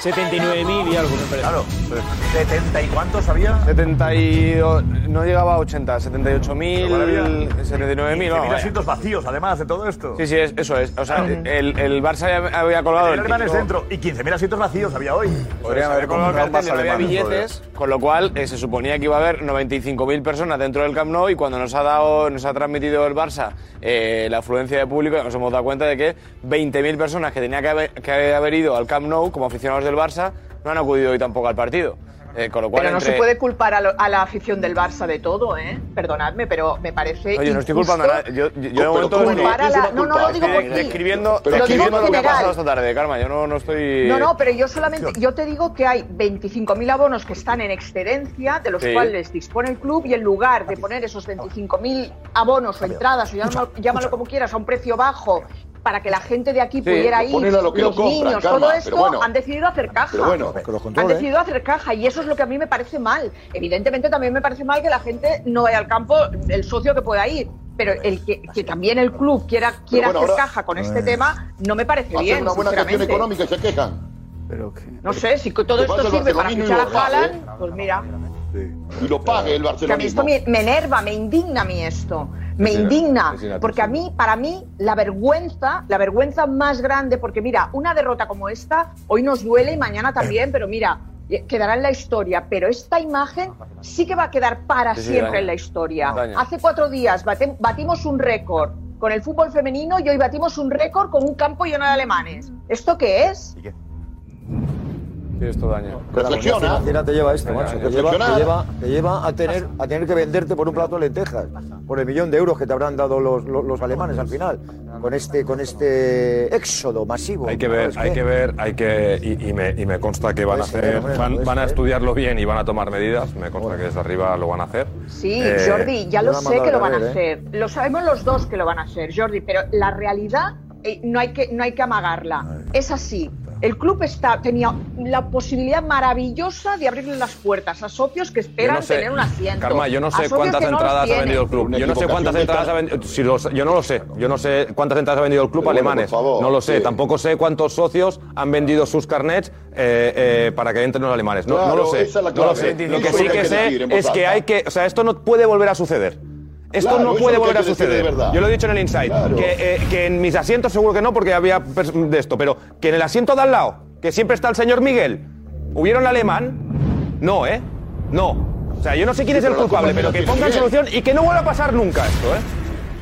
79.000 y algo, me parece. Claro, pues, 70 y cuántos había. 72, no llegaba a 80, Pero 78.000, había 79.000, 15.000 vamos. vaya. asientos vacíos, además de todo esto. Sí, sí, es- eso es. O sea, el, el Barça ya había colgado El el título- dentro y 15.000 asientos vacíos había hoy. Podrían haber colgado el cartel no había billetes, con lo cual eh, se suponía que iba a haber 95.000 personas dentro del Camp Nou y cuando nos ha dado, nos ha transmitido el Barça eh, la afluencia de público nos hemos dado cuenta de que 20.000 personas que tenían que haber, que haber ido al Camp Nou como aficionados del Barça no han acudido hoy tampoco al partido. Eh, con lo cual, Pero no entre- se puede culpar a, lo- a la afición del Barça de todo, ¿eh? Perdonadme, pero me parece. Oye, no estoy culpando a nadie. Yo, yo, yo momento culpar a la- no, no lo digo por ti. describiendo, Pero lo describiendo que ha pasado esta tarde, Karma. Yo no, no estoy. No, no, pero yo solamente, yo te digo que hay 25.000 abonos que están en excedencia, de los Sí. cuales dispone el club, y en lugar de poner esos 25.000 abonos o entradas, o llámalo, llámalo como quieras, a un precio bajo, para que la gente de aquí Sí, pudiera ir, lo que lo los compran, niños, Karma, todo pero esto, bueno. han decidido hacer caja. Pero bueno, que los Han decidido hacer caja y eso es lo que a mí me parece mal. Evidentemente también me parece mal que la gente no vaya al campo, el socio que pueda ir. Pero el que, que también el club quiera, quiera bueno, hacer ahora- caja con este Eh. tema no me parece Hacen bien. una buena gestión económica y se quejan. No sé, si todo Que esto sirve para barcelonismo fichar a Haaland, pues mira. Y lo pague el Que a mí barcelonismo. esto me, me enerva, me indigna a mí esto. Me indigna. Porque a mí, para mí, la vergüenza, la vergüenza más grande, porque mira, una derrota como esta, hoy nos duele y mañana también, pero mira, eh, quedará en la historia. Pero esta imagen sí que va a quedar para Sí, sí, siempre en la historia. Hace cuatro días batimos un récord con el fútbol femenino y hoy batimos un récord con un campo lleno de alemanes. ¿Esto qué es? Esto daña. Reflexiona. financiera te lleva esto, macho. Te lleva, te Reflexionar. lleva, te lleva a, tener, a tener que venderte por un plato de lentejas, por el millón de euros que te habrán dado los, los, los alemanes al final, con este, con este éxodo masivo. Hay que ver, hay que ver, hay que y, y me, y me consta que van a Puede ser, hacer, van, a estudiarlo bien y van a tomar medidas. Me consta que desde arriba lo van a hacer. Sí, Eh, Jordi, ya lo sé que lo van a ¿eh? hacer. Lo sabemos los dos que lo van a hacer, Jordi, pero la realidad eh, no, hay que, no hay que amagarla. Es así. El club está, tenía la posibilidad maravillosa de abrirle las puertas a socios que esperan no sé, tener un asiento. Karma, yo no sé cuántas no entradas ha vendido el club. Yo no sé cuántas entradas ha vendido. si los- yo no lo sé. Yo no sé cuántas entradas ha vendido el club bueno, alemanes. no lo sé. sí. Tampoco sé cuántos socios han vendido sus carnets eh, eh, para que entren los alemanes. No, lo sé. es no lo sé. Lo que sí que sé es que hay que. O sea, esto no puede volver a suceder. Esto Claro, no puede volver a suceder. Yo lo he dicho en el Inside. Claro. Que, eh, que en mis asientos seguro que no, porque había de esto. Pero que en el asiento de al lado, que siempre está el señor Miguel, ¿hubiera un alemán? No, ¿eh? No. O sea, yo no sé quién Sí, es el culpable, culpa pero que pongan solución y que no vuelva a pasar nunca esto, ¿eh?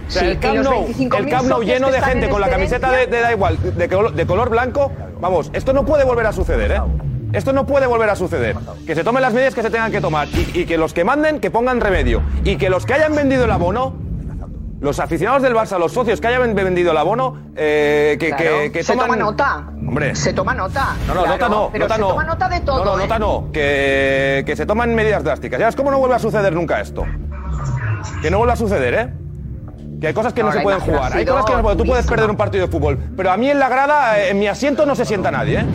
O sea, Sí, el Camp Nou, 25.000 el Camp Nou lleno de gente en con la camiseta de, de da igual, de color, de color blanco, vamos, esto no puede volver a suceder, ¿eh? Esto no puede volver a suceder. Que se tomen las medidas que se tengan que tomar y, y que los que manden que pongan remedio. Y que los que hayan vendido el abono, los aficionados del Barça, los socios que hayan vendido el abono, eh, que, Claro, que, que se toman- toma nota. Hombre. Se toma nota. No, no, claro, nota no, Pero nota se no. toma nota de todo. No, no, ¿eh? nota no. Que, que se toman medidas drásticas. Ya ves cómo no vuelve a suceder nunca esto. Que no vuelva a suceder, ¿eh? Que hay cosas que no, No, se pueden jugar. Hay cosas que no se pueden. Tú puedes perder un partido de fútbol. Pero a mí en la grada, eh, en mi asiento, no se sienta nadie, ¿eh?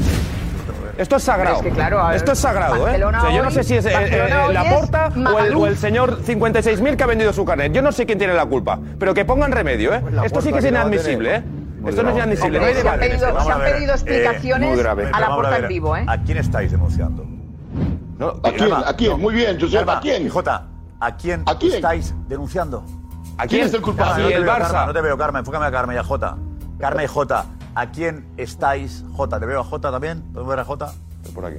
Esto es sagrado. Es que, claro, a ver, Esto es sagrado, ¿eh? Barcelona O sea, yo no sé si es eh, eh, hoy la porta o el, o el señor 56.000 que ha vendido su carnet. Yo no sé quién tiene la culpa, pero que pongan remedio, ¿eh? Esto sí que es Porta a inadmisible, ¿eh? Esto no es inadmisible, no hay Hombre, se han pedido- Vamos se han a ver, pedido explicaciones a la puerta ver, en vivo, ¿eh? ¿A quién estáis denunciando? ¿A quién? ¿A quién? Muy bien, Josep, ¿a quién? Jota, ¿a quién, ¿A quién? estáis denunciando? ¿A quién es el culpable? Carmen, no te veo, Carmen. Enfócame a Carmen y a Jota. Carmen y Jota, ¿a quién estáis? Jota, ¿te veo a Jota también? ¿Podemos ver a Jota? Por aquí.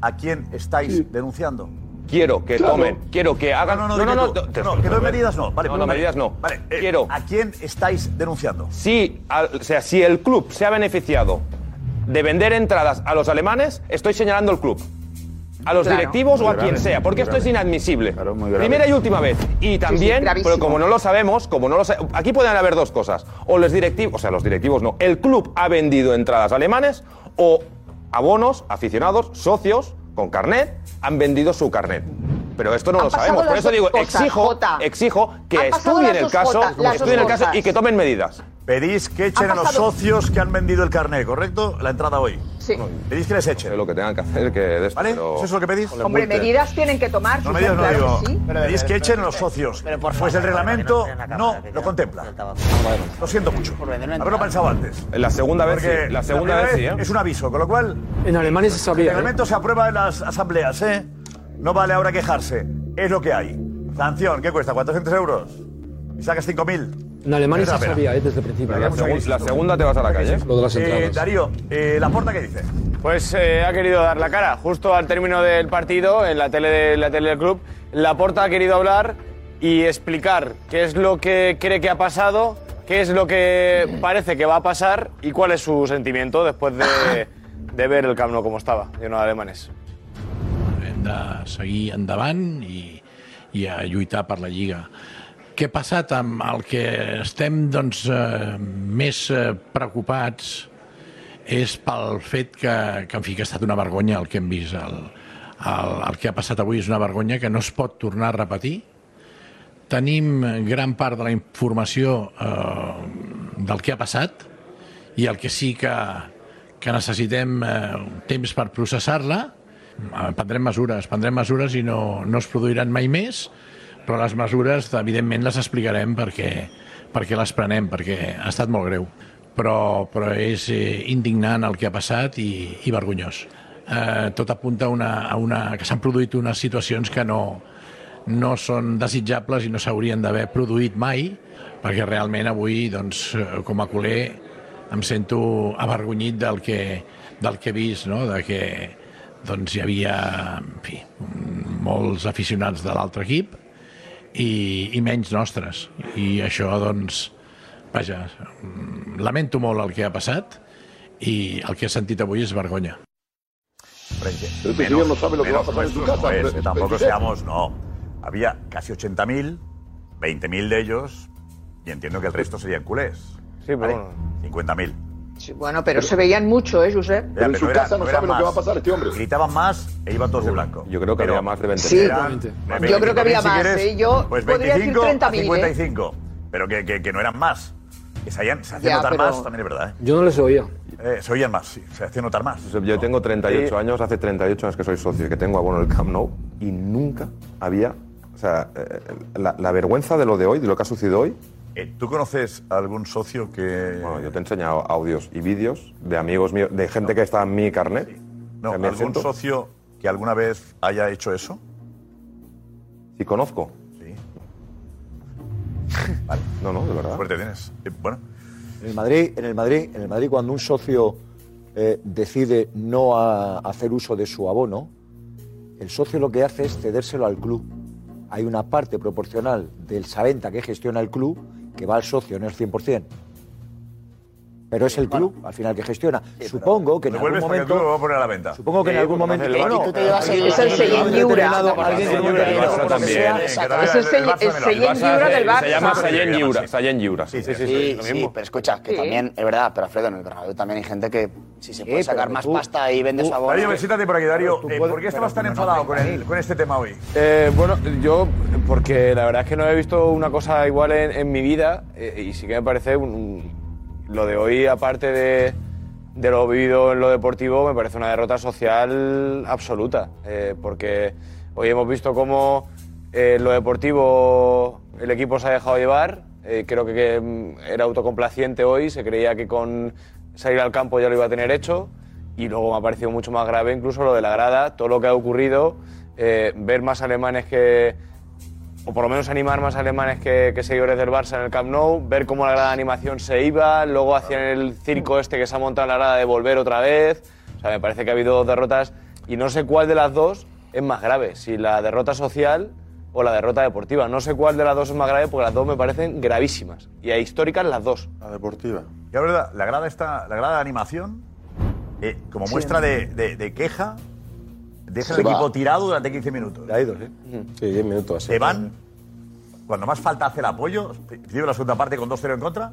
¿A quién estáis denunciando? Quiero que Claro. tomen, quiero que hagan. No, no, no, dime tú. te- No, que no medidas no. Vale, no, no, vale. medidas no. Vale, eh, quiero. ¿A quién estáis denunciando? Si, al- o sea, si el club se ha beneficiado de vender entradas a los alemanes, estoy señalando el club. A los Claro. directivos Muy o a quien sea, porque esto es inadmisible. muy grave. Primera y última vez. Y también, pero como no lo sabemos, como no lo sa- aquí pueden haber dos cosas. O los directivos, o sea, los directivos no. El club ha vendido entradas alemanes o abonos, aficionados, socios con carnet han vendido su carnet. Pero esto no Han lo sabemos. Por eso digo, cosas, exijo, Jota. exijo que estudien el caso, las estudien el caso y que tomen medidas. Pedís que echen a los socios que han vendido el carnet, ¿correcto? La entrada hoy. Sí. Pedís que les echen. lo que tengan que hacer, que de esto, ¿Vale? pero- ¿Eso es lo que pedís? Hombre, medidas tienen que tomar. No medidas no claro digo. que sí. Pedís que echen a los socios. Pues el reglamento no lo contempla. Lo siento mucho. Haberlo pensado antes. La segunda vez Porque sí, la segunda primera vez sí, ¿eh? Es un aviso, con lo cual. En Alemania se El sabía. ¿eh? reglamento se aprueba en las asambleas, ¿eh? No vale ahora quejarse. Es lo que hay. Sanción, ¿qué cuesta? ¿400 euros? Y sacas 5.000. En Alemania se la sabía, ¿eh? desde el principio. Pero ya hemos La segunda te vas a la calle. Lo de las Eh, entradas. Darío, eh, ¿la porta qué dice? Pues eh, ha querido dar la cara. Justo al término del partido, en la tele, de, la tele del club, Laporta ha querido hablar y explicar qué es lo que cree que ha pasado, qué es lo que parece que va a pasar y cuál es su sentimiento después de, de ver el Camp Nou como estaba, lleno de alemanes. hem de seguir endavant i, i a lluitar per la Lliga. Què ha passat amb el que estem doncs, eh, més eh, preocupats és pel fet que, que, en fi, que ha estat una vergonya el que hem vist. El, el, el que ha passat avui és una vergonya que no es pot tornar a repetir. Tenim gran part de la informació eh, del que ha passat i el que sí que, que necessitem eh, temps per processar-la, eh, prendrem mesures, prendrem mesures i no, no es produiran mai més, però les mesures, evidentment, les explicarem perquè, perquè les prenem, perquè ha estat molt greu. Però, però és eh, indignant el que ha passat i, i vergonyós. Eh, tot apunta a una, a una, que s'han produït unes situacions que no, no són desitjables i no s'haurien d'haver produït mai, perquè realment avui, doncs, eh, com a culer, em sento avergonyit del que, del que he vist, no? de que doncs, hi havia en fi, molts aficionats de l'altre equip i, i menys nostres. I això, doncs, vaja, lamento molt el que ha passat i el que he sentit avui és vergonya. Pero este señor no sabe lo que va a pasar en su casa. no es, tampoco seamos, no. Había casi 80.000, 20.000 de ellos, y entiendo que el resto serían culés. Sí, pero ¿Vale? 50.000. Sí, bueno, pero se veían mucho, ¿eh, Josep? Pero eran- eran sabe lo que va a más. pasar este hombre. Gritaban más e iban todos de blanco. Yo creo que Pero había más de 20. Sí, eran yo creo que había 25.000 si más, quieres, ¿eh? Yo pues podría decir 25 a 30.000, ¿eh? 55. Pero que, que, que no eran más. Que se, hayan, se hacían Ya, notar pero- más, también es verdad. ¿eh? Yo no les oía. Eh, se oían más, sí. Se hacían notar más. Yo tengo 38 años, hace 38 años que soy socio y que tengo abono del Camp Nou y nunca había, o sea, eh, la, la vergüenza de lo de hoy, de lo que ha sucedido hoy. Eh, ¿Tú conoces algún socio que...? Bueno, yo te he enseñado audios y vídeos de amigos míos, de gente que está en mi carnet. No, que me ¿Algún siento- socio que alguna vez haya hecho eso? Sí, conozco. Sí. [LAUGHS] No, no, de verdad. Suerte tienes. Eh, bueno, En el Madrid, en el Madrid, en el Madrid cuando un socio eh, decide no a- hacer uso de su abono, el socio lo que hace es cedérselo al club. Hay una parte proporcional del Saventa que gestiona el club que va al socio, no es 100%. Pero es el club, al final, que gestiona. Supongo que en algún porque tú lo momento... vas a poner a la venta. Supongo que en algún momento... Y bueno, tú te llevas el- alguien- es el que también. sea, Es el Sey- el Seyén Lliure del Barça. Se llama Sayen Lliura. Sayen Lliura. Sí, sí, sí, pero escucha, que Sí. también, es verdad, pero Alfredo, en el Bernabéu también hay gente que si se puede Sí, sacar más pasta y vende su abono... Darío, siéntate por aquí, Darío. Eh, ¿Por qué estabas tan enfadado con, el- con este tema hoy? Eh, bueno, yo, porque la verdad es que no he visto una cosa igual en, mi vida eh, y sí que me parece un- un- lo de hoy, aparte de, de lo vivido en lo deportivo, me parece una derrota social absoluta. eh, porque hoy hemos visto cómo eh, lo deportivo el equipo se ha dejado llevar. eh, creo que, que, mm, era autocomplaciente hoy, se creía que con salir al campo ya lo iba a tener hecho. Y luego me ha parecido mucho más grave incluso lo de la grada, todo lo que ha ocurrido, eh, ver más alemanes que, o por lo menos animar más alemanes que, que seguidores del Barça en el Camp Nou, ver cómo la grada de animación se iba, luego hacían el circo este que se ha montado en la grada de volver otra vez. O sea, me parece que ha habido dos derrotas y no sé cuál de las dos es más grave, si la derrota social o la derrota deportiva. No sé cuál de las dos es más grave porque las dos me parecen gravísimas y a históricas las dos. La deportiva. Y la verdad, la grada, está, la grada de animación, eh, como Sí. muestra de, de- de queja, deja Se el equipo tirado durante 15 minutos. Ha ido, sí. Sí, 10 minutos. Se van, cuando más falta hace el apoyo, principio la segunda parte con 2-0 en contra,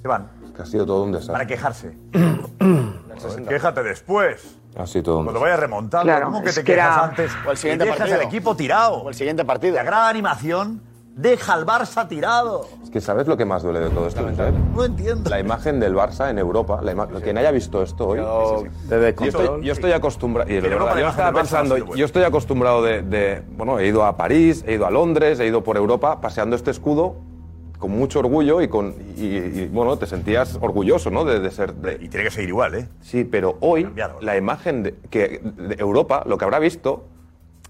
se van Que ha sido todo un desastre. para quejarse. [CLEARS THROAT] Joder, Quéjate después. Ha sido todo un Cuando vayas remontando, Claro, ¿cómo que es te que quejas era- antes? o el siguiente y dejas partido. al equipo tirado. O el siguiente partido. La de animación deja al Barça tirado. Es que ¿sabes lo que más duele de todo esto? No entiendo. La imagen del Barça en Europa, la ima- quien haya visto esto hoy. Yo- yo, estoy, yo estoy acostumbrado. Y de En Europa verdad, la yo imagen estaba del Barça no ha pensando, yo estoy acostumbrado de, de- Bueno, he ido a París, he ido a Londres, he ido por Europa paseando este escudo con mucho orgullo y con. Y, y, bueno, te sentías orgulloso, ¿no? De, de ser. de- Y tiene que seguir igual, ¿eh? Sí, pero hoy la imagen de, que de Europa, lo que habrá visto,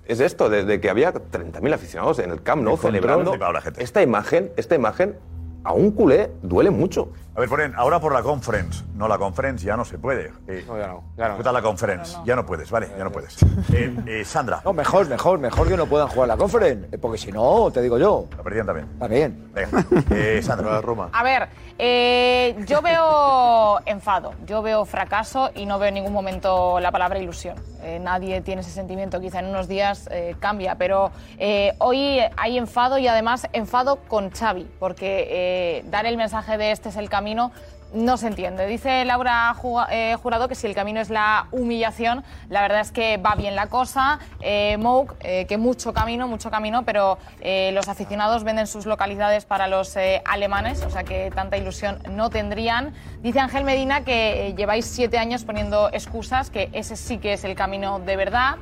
es esto, de, de que había 30.000 aficionados en el Camp Nou celebrando. Esta imagen, esta imagen, a un culé duele mucho. A ver, ponen ahora por la conference. No, la conference ya no se puede. Eh, No, ya no, ya no. disfruta la conference. Ya no puedes, vale, ya no puedes. Eh, eh, Sandra. No, mejor, mejor, mejor que no puedan jugar la conference. Porque si no, te digo yo. La perdían también. También. Venga. Eh, Sandra. Roma. A ver, eh, yo veo [LAUGHS] enfado, yo veo fracaso y no veo en ningún momento la palabra ilusión. Eh, nadie tiene ese sentimiento, quizá en unos días eh, cambia, pero hoy hay enfado y además enfado con Xavi, porque dar el mensaje de este es el camino no se entiende. Dice Laura eh, Jurado que si el camino es la humillación, la verdad es que va bien la cosa. Eh, Mouk, eh, que mucho camino, mucho camino, pero eh, los aficionados venden sus localidades para los alemanes, o sea que tanta ilusión no tendrían. Dice Ángel Medina que lleváis siete años poniendo excusas, que ese sí que es el camino de verdad.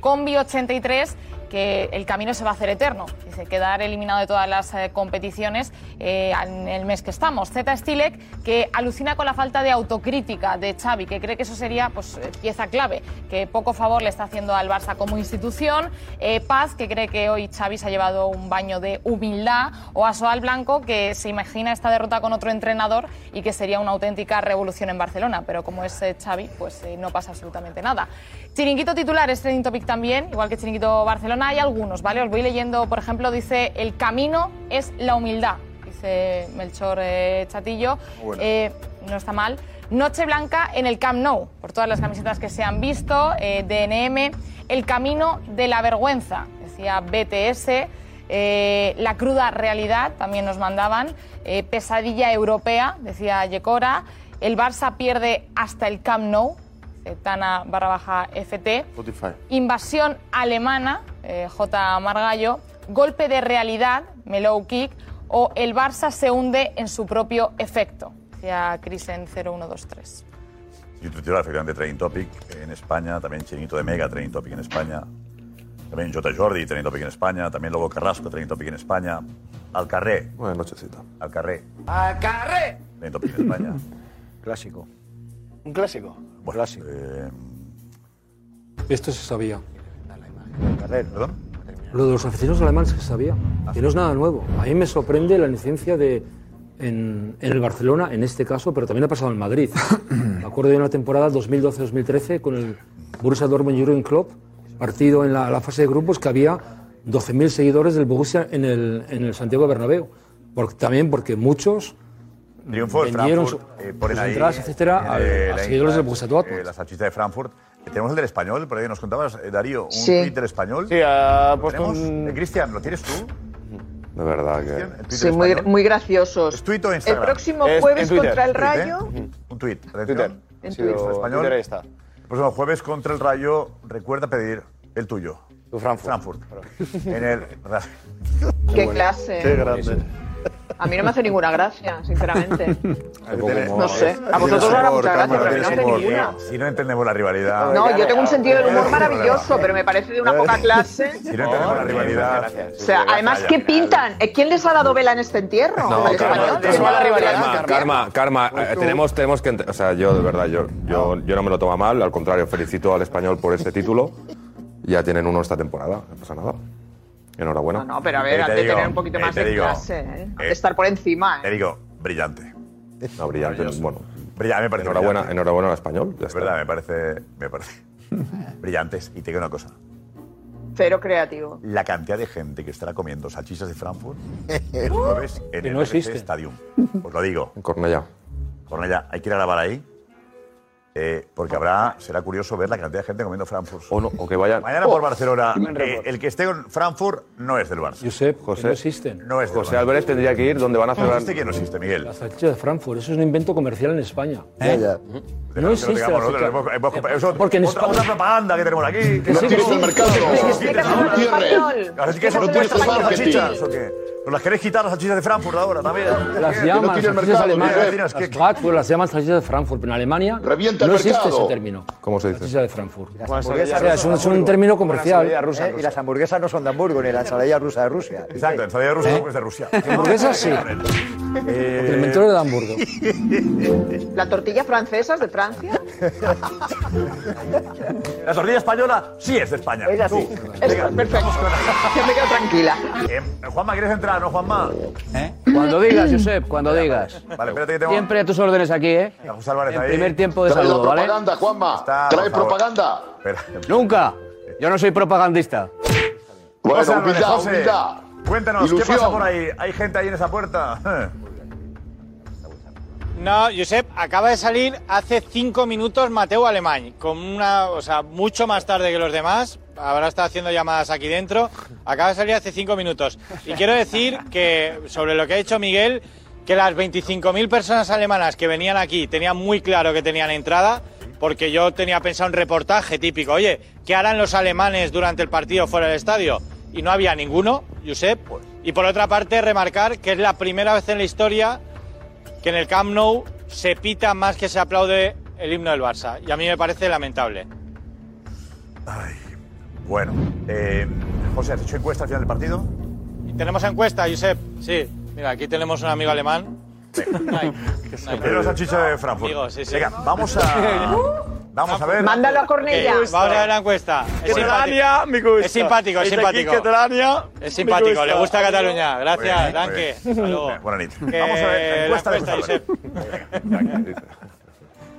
Combi 83 que el camino se va a hacer eterno. Dice, quedar eliminado de todas las eh, competiciones eh, en el mes que estamos. Z Stilek, que alucina con la falta de autocrítica de Xavi, que cree que eso sería pues, eh, pieza clave, que poco favor le está haciendo al Barça como institución. Eh, Paz, que cree que hoy Xavi se ha llevado un baño de humildad. O Asoal Blanco, que se imagina esta derrota con otro entrenador y que sería una auténtica revolución en Barcelona. Pero como es Xavi, pues no pasa absolutamente nada. Chiringuito titular es trending topic también, igual que Chiringuito Barcelona. Hay algunos, ¿vale? Os voy leyendo, por ejemplo, dice: el camino es la humildad, dice Melchor eh, Chatillo. Bueno. Eh, no está mal. Noche Blanca en el Camp Nou, por todas las camisetas que se han visto. eh, DNM, el camino de la vergüenza, decía BTS. eh, la cruda realidad, también nos mandaban. eh, pesadilla europea, decía Yecora. El Barça pierde hasta el Camp Nou, Tana barra baja FT. Spotify. Invasión alemana, eh, J. Margallo. Golpe de realidad, Mellow Kick. O el Barça se hunde en su propio efecto, decía Crisen 0123. Y tu titular, efectivamente, Training Topic en España, también Chiringuito de Mega, Training Topic en España, también Jota Jordi, Training Topic en España, también Lobo Carrasco, Training Topic en España, Alcarré. Buenas nochecita. Alcarré, ¡Acarre! Training Topic en España. [LAUGHS] Clásico. Un clásico. Bueno, eh, Esto se sabía. ¿Perdón? Lo de los aficionados alemanes se sabía. Que no es nada nuevo. A mí me sorprende la inocencia de. En, en el Barcelona, en este caso, pero también ha pasado en Madrid. [COUGHS] Me acuerdo de una temporada 2012-2013 con el Borussia Dortmund Jurgen Klopp, partido en la, la fase de grupos que había 12.000 seguidores del Borussia en el, en el Santiago Bernabéu. Porque, también porque muchos Triunfo del vendieron Frankfurt, su- eh, ponen sus ahí, entradas, etcétera, a- el- a la seguidores del Borussia Dortmund. eh, la salchicha de Frankfurt. Eh, Tenemos el del español, por ahí nos contabas, eh, Darío, un Sí. tweet del español. Sí, ha ¿Lo puesto tenemos? un- Eh, Cristian, ¿lo tienes tú? De verdad que. ¿El Sí, muy, muy graciosos. ¿Es tuit o El Instagram? próximo Es- jueves Twitter. contra el Un tuit, ¿eh? Rayo. Un tuit, Twitter. En Twitter. español. Twitter ahí está. El próximo jueves contra el Rayo, recuerda pedir el tuyo. Tu Frankfurt. Frankfurt. en el. Qué clase. Qué grande. A mí no me hace ninguna gracia, sinceramente. No No sé. A vosotros os hará mucha gracia, pero a mí no hace ninguna. Si no entendemos la rivalidad. No, yo tengo un sentido del humor [LAUGHS] maravilloso, pero me parece de una poca clase. Si no entendemos la rivalidad. O sea, además, ¿qué pintan? ¿Eh, ¿Quién les ha dado vela en este entierro? No. Karma, Karma, Karma, Karma, eh, tenemos, tenemos que, o sea, yo de verdad, yo, yo, yo no me lo tomo mal, al contrario, felicito al español por este título. Ya tienen uno esta temporada, no pasa nada. Enhorabuena. No, pero a ver, Eh, te han de digo, tener un poquito eh, más te de digo, clase, ¿eh? De eh, estar por encima, Te ¿eh? digo, brillante. No, brillante, bueno. Brillante, me parece Enhorabuena, brillante. enhorabuena al español. Ya Es está. verdad, me parece, me parece [LAUGHS] brillantes. Y te digo una cosa, Cero creativo. la cantidad de gente que estará comiendo salchichas de Frankfurt [LAUGHS] el jueves en Que el no RC existe. Stadium. Os lo digo. En Cornellá. Cornellá, hay que ir a grabar ahí. Eh, porque habrá, será curioso ver la cantidad de gente comiendo Frankfurt. O, no, o que vayan. Mañana por Barcelona, Buen eh, el que esté en Frankfurt no es del Barça. Josep, José, no existen. No es del José Barça. Álvarez tendría que ir donde van a No celebrar. existe quién no existe, Miguel. La salchicha de Frankfurt, eso es un invento comercial en España. Ya, ya. No existe la digamos nosotros, salchicha. hemos- hemos eso- Porque en otra, España- otra propaganda que tenemos aquí. Que sí, que sí. Así que No ¿qué tienes salchichas o qué? ¿Os las queréis quitar las salchichas de Frankfurt ahora también? Las llaman el salchichas alemanas. Las Bratwurst las llaman salchichas de Frankfurt, pero en Alemania Revienta el no existe mercado. ese término. ¿Cómo se dice? Salchicha de Frankfurt. Las O hamburguesas sea, no es un, de es un Hamburgo. término ¿Eh? comercial. Y las hamburguesas no son de Hamburgo, ni la ensalada rusa de Rusia. Exacto, ensalada rusa no es de Rusia. Hamburguesas sí. Eh, Porque el inventor era de Hamburgo. [LAUGHS] ¿La tortilla francesa es de Francia? La tortilla española sí es de España. Es así. Perfecto. Ya me quedo tranquila. Eh, Juanma, ¿quieres entrar, no, Juanma? Cuando digas, Josep, cuando digas. Vale, espérate que tengo Siempre a tus órdenes aquí, ¿eh? José Álvarez En ahí. primer tiempo de Trae saludo, ¿vale? propaganda, Juanma. Está, Trae propaganda. Espera. Nunca. Yo no soy propagandista. Bueno, José Álvarez, humildad, José, humildad. Cuéntanos, ¿qué Ilusión. pasa por ahí? ¿Hay gente ahí en esa puerta? [LAUGHS] No, Josep, acaba de salir hace cinco minutos Mateo Alemán, con una, o sea, mucho más tarde que los demás. Habrá estado haciendo llamadas aquí dentro. Acaba de salir hace cinco minutos. Y quiero decir que, sobre lo que ha dicho Miguel, que las 25.000 personas alemanas que venían aquí tenían muy claro que tenían entrada, porque yo tenía pensado un reportaje típico. Oye, ¿qué harán los alemanes durante el partido fuera del estadio? Y no había ninguno, Josep. Y por otra parte, remarcar que es la primera vez en la historia que en el Camp Nou se pita más que se aplaude el himno del Barça. Y a mí me parece lamentable. Bueno, eh, José, ¿has hecho encuesta al final del partido? Y tenemos encuesta, Josep. Sí, mira, aquí tenemos un amigo alemán. [LAUGHS] Ay. Quiero salchicha de Frankfurt. Amigo, sí, sí. Venga, vamos a. [LAUGHS] Vamos a ver. Mándalo a Cornella. Ok, Vamos a ver la encuesta. Es me gusta. Es simpático, es Desde aquí, simpático. Es simpático, le gusta Cataluña. Muy Gracias, bien, Danke. muy bien. Hasta luego. Buena nit. Que Vamos a ver la la encuesta de Josep.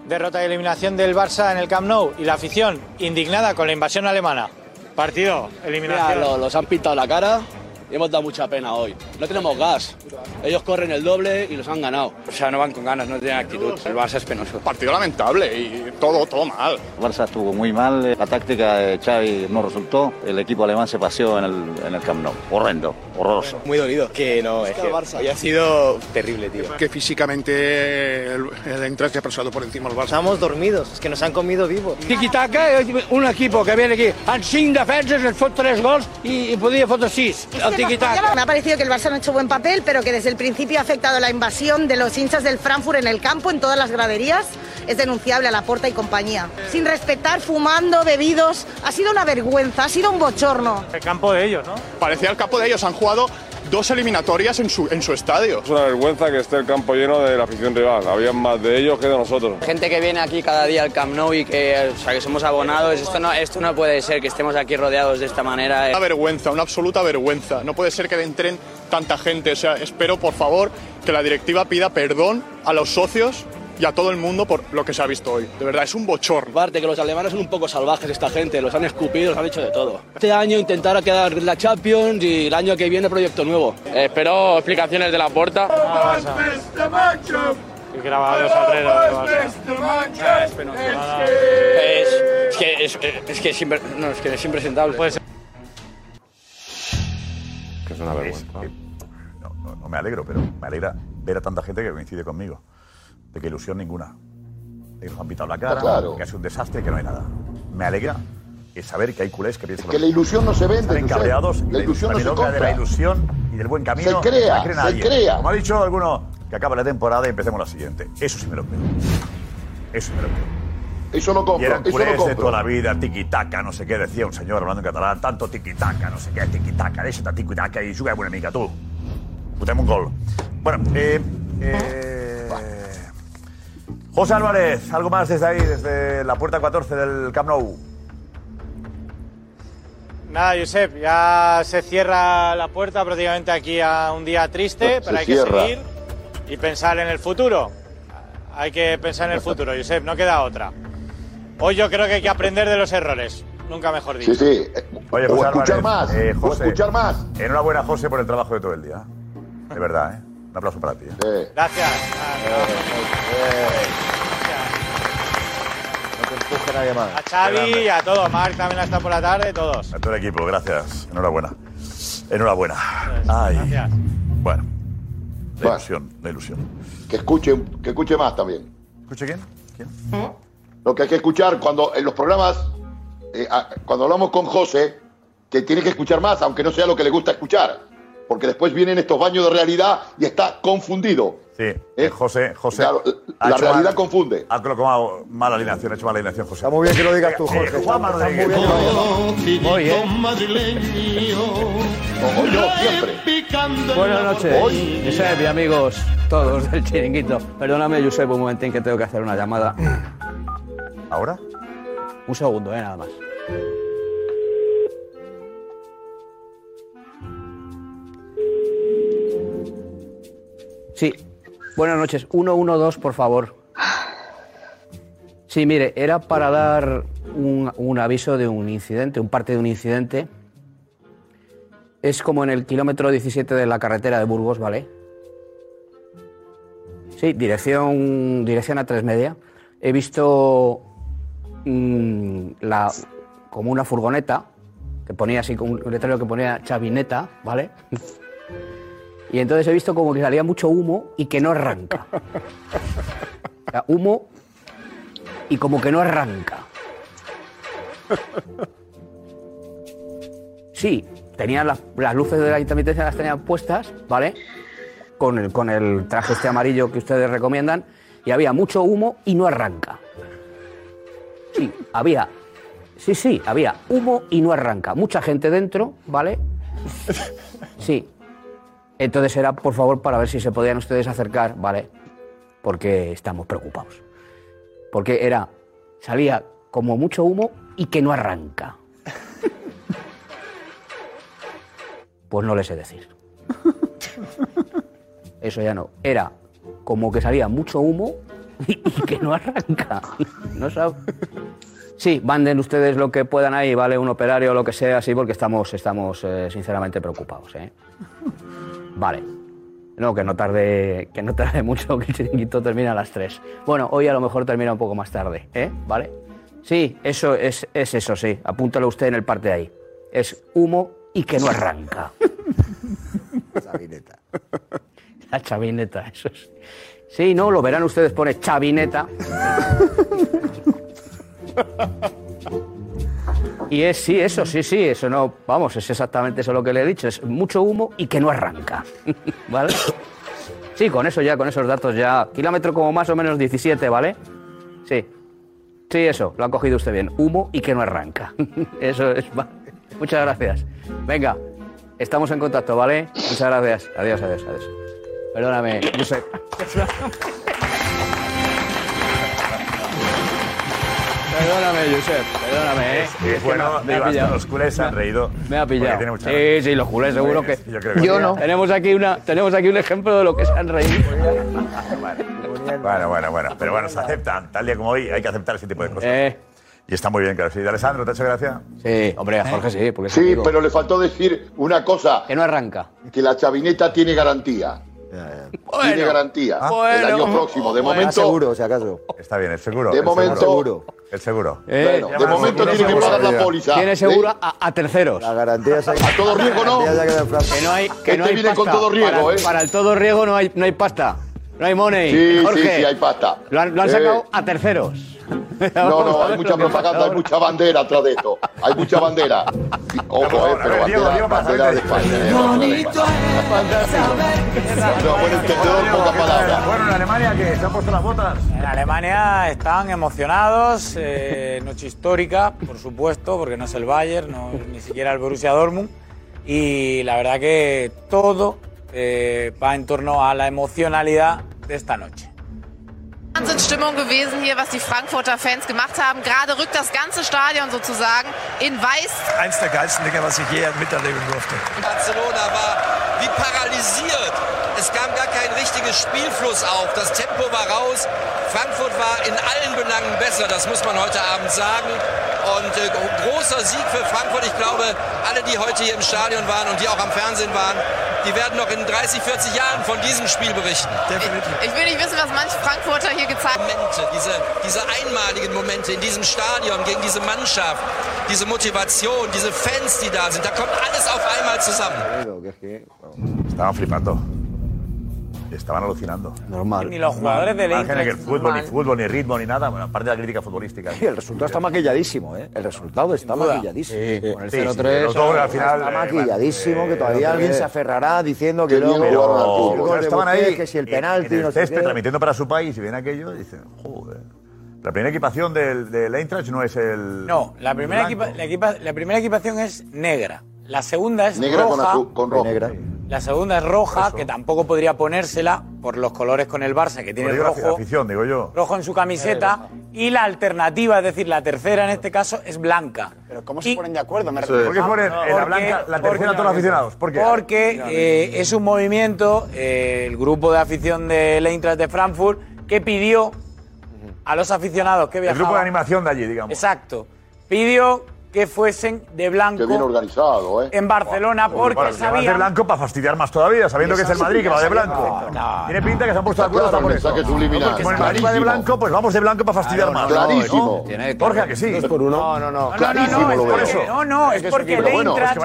Derrota y eliminación del Barça en el Camp Nou y la afición indignada con la invasión alemana. Partido, eliminación. Mira, lo- los han pintado la cara y hemos dado mucha pena hoy. No tenemos gas. Ellos corren el doble y los han ganado. O sea, no van con ganas, no tienen actitud. El Barça es penoso. Partido lamentable y todo, todo mal. El Barça estuvo muy mal, la táctica de Xavi no resultó, el equipo alemán se paseó en el, en el Camp Nou. Horrendo, horroroso. Muy dolido. Que no, es que hoy ha sido terrible, tío. Que físicamente el, el Eintracht se ha pasado por encima del Barça. Estamos dormidos, es que nos han comido vivos. Tiki-taka, un equipo que viene aquí amb cinc defenses, ens fot tres gols i, i podia fotre sis. El tiki-taka. Me ha parecido que el Barça no ha hecho buen papel, pero que desde el principio ha afectado la invasión de los hinchas del Frankfurt en el campo, en todas las graderías. Es denunciable a la Porta y compañía. Sin respetar, fumando, bebidos. Ha sido una vergüenza, ha sido un bochorno. El campo de ellos, ¿no? Parecía el campo de ellos. Han jugado dos eliminatorias en su, en su estadio. Es una vergüenza que esté el campo lleno de la afición rival. Había más de ellos que de nosotros. Gente que viene aquí cada día al Camp Nou y que, o sea, que somos abonados, esto no, esto no puede ser que estemos aquí rodeados de esta manera. Una vergüenza, una absoluta vergüenza. No puede ser que entren tanta gente. O sea, espero, por favor, que la directiva pida perdón a los socios y a todo el mundo por lo que se ha visto hoy. De verdad, es un bochorno. Aparte que los alemanes son un poco salvajes esta gente, los han escupido, los han hecho de todo. Este año intentar quedar la Champions y el año que viene proyecto nuevo. espero explicaciones de la puerta. Y. Es, es que es, es que es, impre- no, es que es impresentable. Que es una vergüenza. No, no, no me alegro, pero me alegra ver a tanta gente que coincide conmigo. De que ilusión ninguna. De que nos han la cara, Claro. que ha sido un desastre, que no hay nada. Me alegra saber que hay culés que piensan lo Que la ilusión no se vende, Están Josep. cabreados y La ilusión no se milonga de la compra. ilusión y del buen camino. Se crea, no cree se crea. Como ha dicho alguno, que acaba la temporada y empecemos la siguiente. Eso sí me lo creo. Eso sí me lo creo. Eso lo compro, Y eran eso lo culés de compro. toda la vida, tiki-taka, no sé qué, decía un señor hablando en catalán, tanto tiki-taka, no sé qué, tiki-taka, deixa't tiki-taka i juga una mica, tu. Fotem un gol. Bueno, eh, eh, José Álvarez, algo más desde ahí, desde la puerta 14 del Camp Nou. Nada, Josep, ya se cierra la puerta prácticamente aquí a un día triste, Se pero hay cierra. que seguir y pensar en el futuro. Hay que pensar en el futuro, Josep, no queda otra. Hoy yo creo que hay que aprender de los errores, nunca mejor dicho. Sí, sí. Oye, O José escuchar Álvarez, más, eh, o José, escuchar más. Enhorabuena, José, por el trabajo de todo el día. De verdad, ¿eh? Un aplauso para ti. ¿eh? Gracias. No te empuje nadie más. A Xavi y a todos, Marc también está por la tarde, todos. A todo el equipo, gracias. Enhorabuena. Enhorabuena. Ay. Gracias. Bueno. La ilusión, la ilusión. Que escuche, que escuche más también. ¿Escuche quién? ¿Quién? Lo que hay que escuchar cuando en los programas, eh, cuando hablamos con José, que tiene que escuchar más, aunque no sea lo que le gusta escuchar. Porque después vienen estos baños de realidad y está confundido. Sí, eh, José, José. Claro, ha la realidad mal- confunde. Ha colocado mala alineación, ha hecho mala alineación, José. Está muy bien que lo digas tú, Jorge. eh, muy Rodríguez. yo, siempre. Buenas noches, Hoy- Josep y amigos todos del chiringuito. Perdóname, Josep, un momentín que tengo que hacer una llamada. ¿Ahora? Un segundo, eh, nada más. Sí, buenas noches. 112, por favor. Sí, mire, era para dar un, un aviso de un incidente, un parte de un incidente. Es como en el kilómetro 17 de la carretera de Burgos, ¿vale? Sí, dirección, dirección a tres media. He visto mm, la, como una furgoneta que ponía así, con un letrero que ponía chavineta, ¿vale? Y entonces he visto como que salía mucho humo y que no arranca. Humo y como que no arranca. Sí, tenían las, las luces de la intermitencia las tenían puestas, ¿vale? Con el, con el traje este amarillo que ustedes recomiendan y había mucho humo y no arranca. Sí, había. Sí, sí, había humo y no arranca. Mucha gente dentro, ¿vale? Sí. Entonces era, por favor, para ver si se podían ustedes acercar, ¿vale? Porque estamos preocupados. Porque era, salía como mucho humo y que no arranca. Pues no les sé decir. Eso ya no. Era como que salía mucho humo y, que no arranca. No sab- Sí, manden ustedes lo que puedan ahí, ¿vale? Un operario o lo que sea, sí, porque estamos, estamos eh, sinceramente preocupados, ¿eh? Vale. No, que no tarde, que no tarde [LAUGHS] mucho, que el chiringuito termina a las 3. Bueno, hoy a lo mejor termina un poco más tarde, ¿eh? ¿Vale? Sí, eso es, es eso, sí. Apúntalo usted en el parte de ahí. Es humo y que no arranca. Chavineta. [LAUGHS] La chavineta, eso es. Sí, no, lo verán ustedes, pone chavineta. [LAUGHS] Y es, sí, eso, sí, sí, eso no, vamos, es exactamente eso lo que le he dicho, es mucho humo y que no arranca. [LAUGHS] ¿Vale? Sí, con eso ya, con esos datos ya, kilómetro como más o menos 17, ¿vale? Sí. Sí, eso, lo ha cogido usted bien. Humo y que no arranca. [LAUGHS] Eso es. Muchas gracias. Venga, estamos en contacto, ¿vale? Muchas gracias. Adiós, adiós, adiós. Perdóname, Josep. [LAUGHS] Perdóname, Josep, perdóname, ¿eh? Es, es que bueno, me- me ha digo, hasta los culés se han reído. Me ha pillado. tiene mucha Sí, sí, los culés seguro que... Yo creo que sí. Tenemos aquí, una, tenemos aquí un ejemplo de lo que se han reído. Bueno, bueno, bueno. Pero bueno, se aceptan. Tal día como hoy hay que aceptar ese tipo de cosas. Eh. Y está muy bien, claro. Sí, Alessandro, ¿te ha hecho gracia? Sí, hombre, a Jorge sí, porque es Sí, amigo. pero le faltó decir una cosa. Que no arranca. Que la chavineta tiene garantía. tiene garantía. el año próximo. De momento. seguro, si acaso. Está bien, el seguro. De el momento- seguro. El seguro. Eh, Bueno, de momento tiene que pagar la póliza. Tiene seguro a, a terceros. La garantía se A todo riesgo no. Que no hay, que no Este hay viene con pasta. todo riesgo, para, ¿eh? para el todo riesgo no hay, no hay pasta. No hay money. Sí, Jorge. sí, sí, hay pasta. Lo han, lo han Eh. sacado a terceros. [LAUGHS] No, no, hay mucha propaganda, hay mucha bandera atrás de esto. Hay mucha bandera. Ojo, eh, pero bandera, bandera de España. eh, bandera de España. No, buen entendedor, pocas palabras. Bueno, en Alemania que se han puesto las botas. En Alemania están emocionados, eh, noche histórica, por supuesto, porque no es el Bayern, no es ni siquiera el Borussia Dortmund. Y la verdad que todo eh, va en torno a la emocionalidad de esta noche. Wahnsinnsstimmung gewesen hier, was die Frankfurter Fans gemacht haben. Gerade rückt das ganze Stadion sozusagen in weiß. Eins der geilsten Dinge, was ich je miterleben durfte. Barcelona war wie paralysiert. Es kam gar kein richtiges Spielfluss auf. Das Tempo war raus. Frankfurt war in allen Belangen besser, das muss man heute Abend sagen. Und äh, großer Sieg für Frankfurt. Ich glaube, alle, die heute hier im Stadion waren und die auch am Fernsehen waren, die werden noch in 30, 40 Jahren von diesem Spiel berichten. Definitiv. Ich will nicht wissen, was manche Frankfurter hier gezeigt haben. Momente, diese, diese einmaligen Momente in diesem Stadion gegen diese Mannschaft, diese Motivation, diese Fans, die da sind, da kommt alles auf einmal zusammen. Estaban flipando. Estaban alucinando. Normal. Ni los jugadores del de que el Eintracht. fútbol, ni fútbol, ni ritmo, ni nada. Bueno, aparte de la crítica futbolística. Y el resultado está maquilladísimo, ¿eh? El resultado está maquilladísimo. Sí, con el Sí, sí, 0-3, los dos, al final, Está eh, maquilladísimo, que eh, todavía eh, alguien eh, se aferrará diciendo que no, que que gol de estaban ahí que si el en- penalti, en el césped, transmitiendo para su país y ven aquello y dicen, joder. La primera equipación del, del Eintracht no es el. No, la primera, equipa- la, equipa- la primera equipación es negra. La segunda es Negra con roja. azul- con rojo. Negra. La segunda es roja, que tampoco podría ponérsela por los colores con el Barça, que tiene la rojo, afición, digo yo. rojo en su camiseta. Y la alternativa, es decir, la tercera en este caso, es blanca. Pero ¿cómo se ponen de acuerdo? Me ¿Por qué ponen en la Porque- blanca la tercera porque- a todos los aficionados? ¿Por qué? Porque eh, es un movimiento, eh, el grupo de afición del Eintracht de Frankfurt, que pidió a los aficionados que El viajaban... grupo de animación de allí, digamos. Exacto. Pidió que fuesen de blanco Qué bien organizado, ¿eh? en Barcelona porque Bueno, que van de sabían... blanco para fastidiar más todavía, sabiendo que es el Madrid que va de blanco. Tiene pinta que se han puesto de acuerdo claro, por eso. Como el Madrid va de blanco, pues vamos de blanco para fastidiar más. Clarísimo. ¿no? Jorge, ¿a que sí? No, no, no. No, no, Clarísimo no, es lo veo. porque, no, no, es que porque el Eintracht...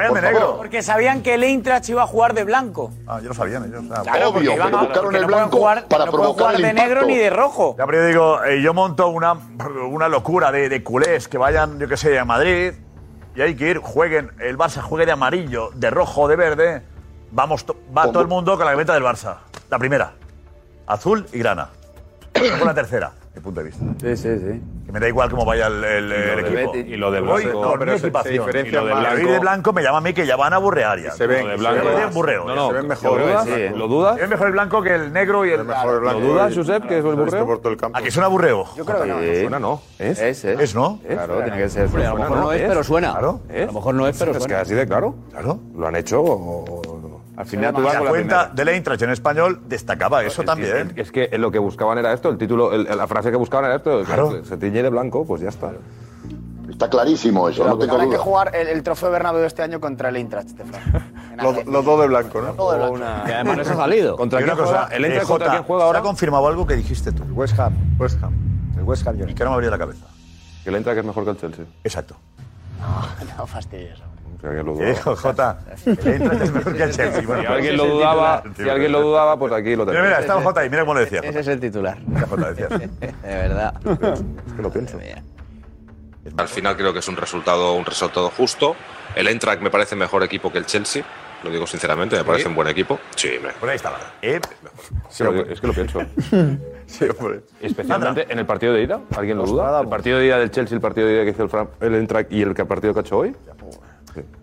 Porque sabían que el Eintracht iba a jugar de blanco. Ah, ya lo sabían ellos. Claro, porque buscaron el no blanco para no provocar jugar el de negro ni de rojo. Ya, pero yo digo, eh, yo monto una, locura de, de culés que vayan, yo qué sé, a Madrid y hay que ir, jueguen, el Barça juegue de amarillo, de rojo, de verde. Vamos, to- va todo el mundo con la camiseta del Barça. La primera, azul y grana. Luego la tercera, mi punto de vista. Sí, sí, sí. Que me da igual cómo vaya el, el- el equipo. Betis. Y lo de Voy blanco- con pero mi se- se diferencia y lo de blanco, de blanco me llama a mí que ya van a burrear ya. Se ven- Lo de se blanco ven es burreo. No, no, se ven ¿lo dudas? Sí. ¿Lo dudas? Se ve mejor el blanco que el negro y el. ¿Lo dudas, Josep, que es el burreo? por todo el campo. ¿A que suena burreo? Yo creo que no. No suena, no. ¿Es? Es, es. Es, ¿no? Claro, tiene que ser. Hombre, a lo suena, mejor no, ¿no? es, Es. pero suena. Claro. A lo mejor no es, pero Es que suena. así de claro. Claro. Lo han hecho Al final tú vas La con la cuenta primera. del Eintracht en español destacaba eso Es- también. Es, es que lo que buscaban era esto, el título, el- la frase que buscaban era esto, Claro. se tiñe de blanco, pues ya está. Está clarísimo eso, no tengo Habrá que jugar el, el trofeo Bernabéu de este año contra el Eintracht de. En [LAUGHS] Los, dos de blanco, ¿no? Todo de blanco. Que además [LAUGHS] eso ha salido. ¿Contra una cosa, juega? ¿El eh, Eintracht contra Jota, quién juega se ahora? ha confirmado algo que dijiste tú. El West Ham. West Ham. El West Ham Y que no me abría la cabeza. Que el Eintracht es mejor que el Chelsea. Exacto. [LAUGHS] No fastidies. Hombre. O sea, que lo [LAUGHS] Que dudaba. dijo Jota, el Eintracht es mejor que [LAUGHS] el Chelsea. Bueno, Si pues alguien lo dudaba, si alguien lo dudaba, pues aquí lo Mira, tenemos. mira, estaba Jota ahí, mira cómo lo decía. Ese es el titular. Mira, Jota decía. [LAUGHS] De verdad. Es que lo pienso. Al final creo que es un resultado, un resultado justo. El Eintracht me parece mejor equipo que el Chelsea. Lo digo sinceramente, me parece un buen equipo. Sí, me- Por ahí estaba. Eh, lo- es que lo pienso. Sí. Especialmente en el partido de ida, ¿alguien lo duda? ¿El partido de ida del Chelsea, el partido de ida que hizo el, Fran- el Eintracht y el partido que ha hecho hoy?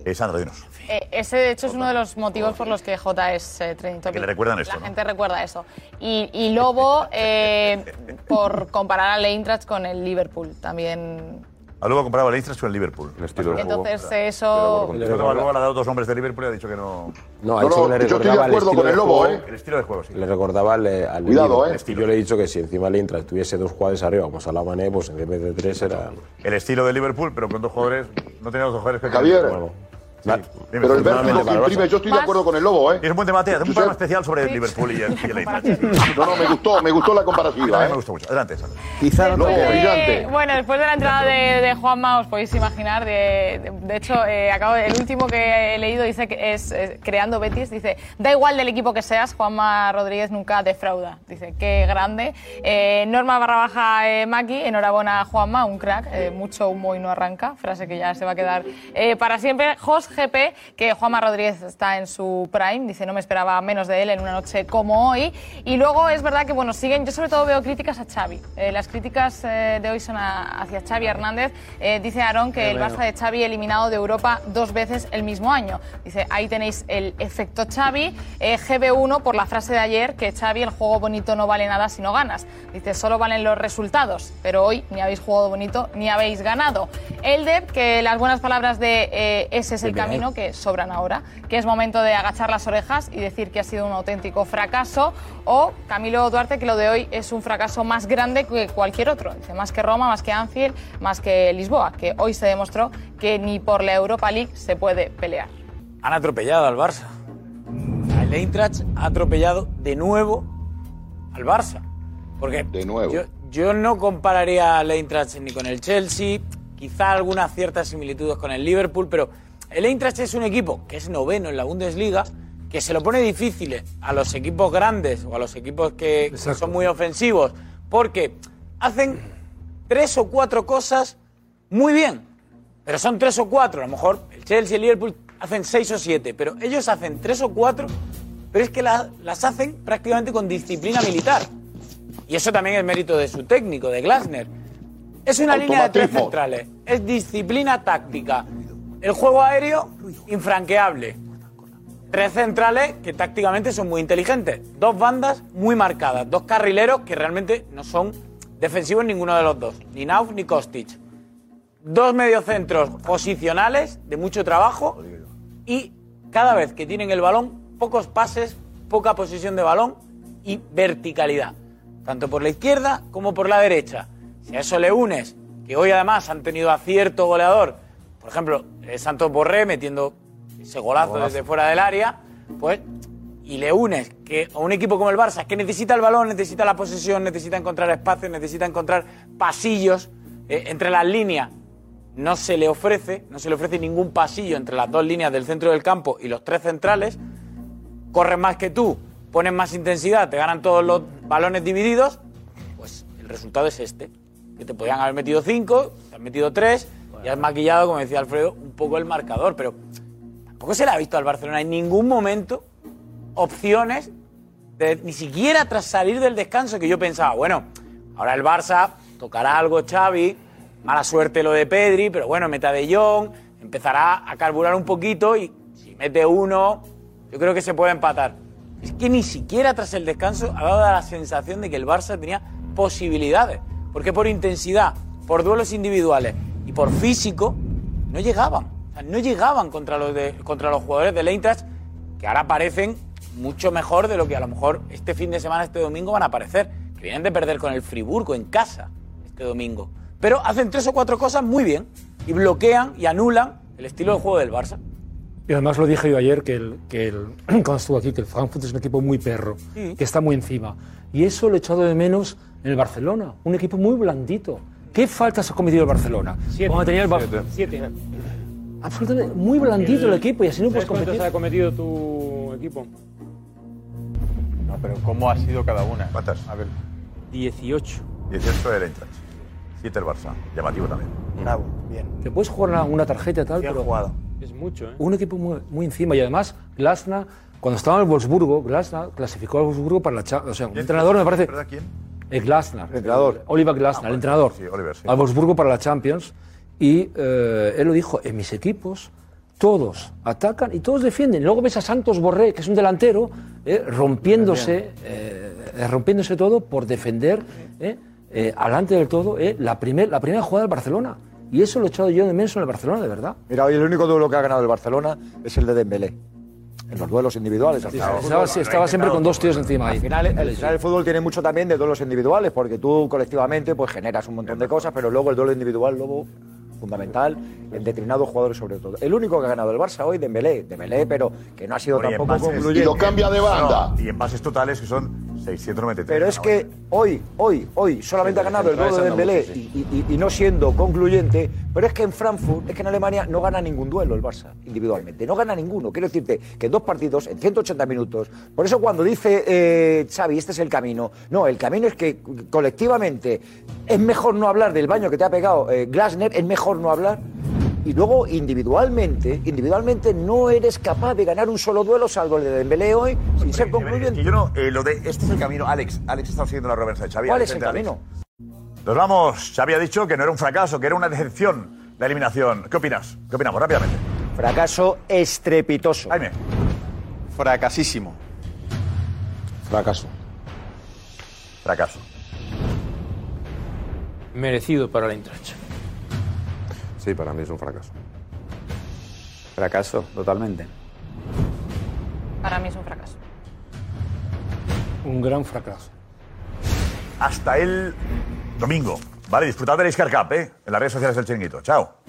Eh, Sandra, dinos. Eh, ese, de hecho, es uno de los motivos por los que J es eh, trending topic. Que le recuerdan esto, La ¿no? gente recuerda eso. Y, y Lobo, eh, [LAUGHS] por comparar al Eintracht con el Liverpool, también. A luego comparaba el Eintracht con el Liverpool. El estilo de juego. Entonces, eso. Luego luego le ha dado dos nombres de Liverpool y ha dicho que no. No, ha No, dicho no, que le yo estoy de recordaba el acuerdo estilo con el de Lobo, juego. ¿eh? El estilo de juego, sí. Le recordaba al, al Cuidado. ¿eh? Yo le he dicho que si encima el Eintracht tuviese dos jugadores arriba, como Salah Mané, pues en vez de tres era... El estilo de Liverpool, pero con dos jugadores. No tenía dos jugadores que Javier. Bueno, Pero el vértigo que imprime, yo estoy de acuerdo con el lobo, ¿eh? Es un buen debate. Hacemos un programa especial sobre el Liverpool y el, y el. [LAUGHS] No, no, me gustó, me gustó la comparativa, ¿eh? Me gustó mucho. Adelante, Sandra. Quizá Lobo, brillante. Bueno, después de la entrada de, de Juanma, os podéis imaginar, de, de- de hecho, eh, acabo el último que he leído dice que es eh, Creando Betis, dice, da igual del equipo que seas, Juanma Rodríguez nunca defrauda. Dice, qué grande. Eh, Norma barra baja eh, Maki, enhorabuena Juanma, un crack, eh, mucho humo y no arranca, frase que ya se va a quedar eh, para siempre. Jos GP, que Juanma Rodríguez está en su prime, dice, no me esperaba menos de él en una noche como hoy. Y luego es verdad que, bueno, siguen, yo sobre todo veo críticas a Xavi. Eh, las críticas eh, de hoy son a- hacia Xavi Hernández. Eh, dice Aarón que el bueno. Barça de Xavi eliminado de Europa dos veces el mismo año. Dice, ahí tenéis el efecto Xavi. Eh, GB1 por la frase de ayer que Xavi, el juego bonito no vale nada si no ganas. Dice, solo valen los resultados, pero hoy ni habéis jugado bonito ni habéis ganado. El Dep, que las buenas palabras de eh, ese es el. Camino que sobran ahora, que es momento de agachar las orejas y decir que ha sido un auténtico fracaso. O Camilo Duarte, que lo de hoy es un fracaso más grande que cualquier otro. Dice, más que Roma, más que Anfield, más que Lisboa, que hoy se demostró que ni por la Europa League se puede pelear. Han atropellado al Barça. El Eintracht ha atropellado de nuevo al Barça. Porque de nuevo. Yo, yo no compararía al Eintracht ni con el Chelsea, quizá algunas ciertas similitudes con el Liverpool, pero el Eintracht es un equipo que es noveno en la Bundesliga, que se lo pone difícil a los equipos grandes o a los equipos que son muy ofensivos, porque hacen tres o cuatro cosas muy bien, pero son tres o cuatro. A lo mejor el Chelsea y el Liverpool hacen seis o siete, pero ellos hacen tres o cuatro, pero es que la- las hacen prácticamente con disciplina militar. Y eso también es mérito de su técnico, de Glasner. Es una línea de tres centrales. Es disciplina táctica. El juego aéreo, infranqueable. Tres centrales que tácticamente son muy inteligentes. Dos bandas muy marcadas. Dos carrileros que realmente no son defensivos ninguno de los dos. Ni Nauf ni Kostic. Dos mediocentros posicionales de mucho trabajo. Y cada vez que tienen el balón, pocos pases, poca posesión de balón y verticalidad. Tanto por la izquierda como por la derecha. Si a eso le unes, que hoy además han tenido acierto goleador, por ejemplo, eh, Santos Borré metiendo ese golazo, Golazo. desde fuera del área, pues, y le unes que a un equipo como el Barça, que necesita el balón, necesita la posesión, necesita encontrar espacios, necesita encontrar pasillos eh, entre las líneas, no se le ofrece, no se le ofrece ningún pasillo entre las dos líneas del centro del campo y los tres centrales, corren más que tú, ponen más intensidad, te ganan todos los balones divididos, pues el resultado es este. Que te podían haber metido cinco, te han metido tres, y has maquillado, como decía Alfredo, un poco el marcador, pero tampoco se le ha visto al Barcelona en ningún momento opciones, de- ni siquiera tras salir del descanso, que yo pensaba, bueno, ahora el Barça tocará algo Xavi, mala suerte lo de Pedri, pero bueno, meta de Jong, empezará a carburar un poquito y si mete uno, yo creo que se puede empatar. Es que ni siquiera tras el descanso ha dado la sensación de que el Barça tenía posibilidades, porque por intensidad, por duelos individuales y por físico, no llegaban. O sea, no llegaban contra los, de- contra los jugadores del Eintracht, que ahora parecen mucho mejor de lo que a lo mejor este fin de semana, este domingo, van a aparecer. Que vienen de perder con el Friburgo en casa este domingo. Pero hacen tres o cuatro cosas muy bien y bloquean y anulan el estilo de juego del Barça. Y además lo dije yo ayer, que, el, que el, [CLEARS THROAT] cuando estuve aquí, que el Frankfurt es un equipo muy perro, Sí. que está muy encima. Y eso lo he echado de menos en el Barcelona, un equipo muy blandito. ¿Qué faltas ha cometido el Barcelona? Cuando tenía el Bar- Siete. Absolutamente muy blandito el, equipo y así no puedes ¿Sabes cuántos competir. ha cometido tu equipo? No, pero ¿cómo ha sido cada una? ¿Cuántas? A ver. 18. 18 el Eintracht. 7 el Barça. Llamativo también. Bravo, bien. Te puedes jugar una, una tarjeta y tal, pero Es mucho, ¿eh? un equipo muy, muy encima. Y además, Glasna, cuando estaba en el Wolfsburgo, Glasna clasificó al Wolfsburgo para la Champions. O sea, un entrenador me parece... ¿Verdad quién? El Glasner. El entrenador. Oliver Glasner, el entrenador. Sí, Oliver, sí. Al Wolfsburgo para la Champions. Y eh, él lo dijo, en mis equipos todos atacan y todos defienden. Luego ves a Santos Borré, que es un delantero, eh, rompiéndose, eh, rompiéndose todo por defender eh, eh, alante del todo eh, la, primer, la primera jugada del Barcelona. Y eso lo he echado yo de menos en el Barcelona, de verdad. Mira, hoy el único duelo que ha ganado el Barcelona es el de Dembélé. En los duelos individuales. al Sí, estaba- estaba siempre con dos tíos encima ahí. Al final, al final el fútbol tiene mucho también de duelos individuales, porque tú colectivamente pues generas un montón de cosas, pero luego el duelo individual, luego... fundamental en determinados jugadores sobre todo. El único que ha ganado el Barça hoy, Dembélé, Dembélé, pero que no ha sido Bueno, y en tampoco pases- concluyente. No, y en pases totales que son 693. Pero es que hoy, hoy, hoy solamente ha ganado el gol de Dembélé y, y- y no siendo concluyente, pero es que en Frankfurt, es que en Alemania no gana ningún duelo el Barça individualmente, no gana ninguno. Quiero decirte que en dos partidos, en 180 minutos, por eso cuando dice eh, Xavi, este es el camino, no, el camino es que colectivamente es mejor no hablar del baño que te ha pegado eh, Glasner, es mejor no hablar. Y luego individualmente, individualmente no eres capaz de ganar un solo duelo, salvo el de Dembélé hoy, sin ser concluyente. Que yo no, eh, lo de este es el camino, Alex. Alex está siguiendo la reversa de Xavi. ¿Cuál Alex, es el Alex. camino? Nos vamos. Xavi ha dicho que no era un fracaso, que era una decepción la eliminación. ¿Qué opinas? ¿Qué opinamos? Rápidamente. Fracaso estrepitoso. Jaime. Fracasísimo. Fracaso. Fracaso. Merecido para la Eintracht. Sí, para mí es un fracaso. Fracaso, totalmente. Para mí es un fracaso. Un gran fracaso. Hasta el domingo. Vale, disfrutad del Iscar Cup, ¿eh? En las redes sociales del Chiringuito. Chao.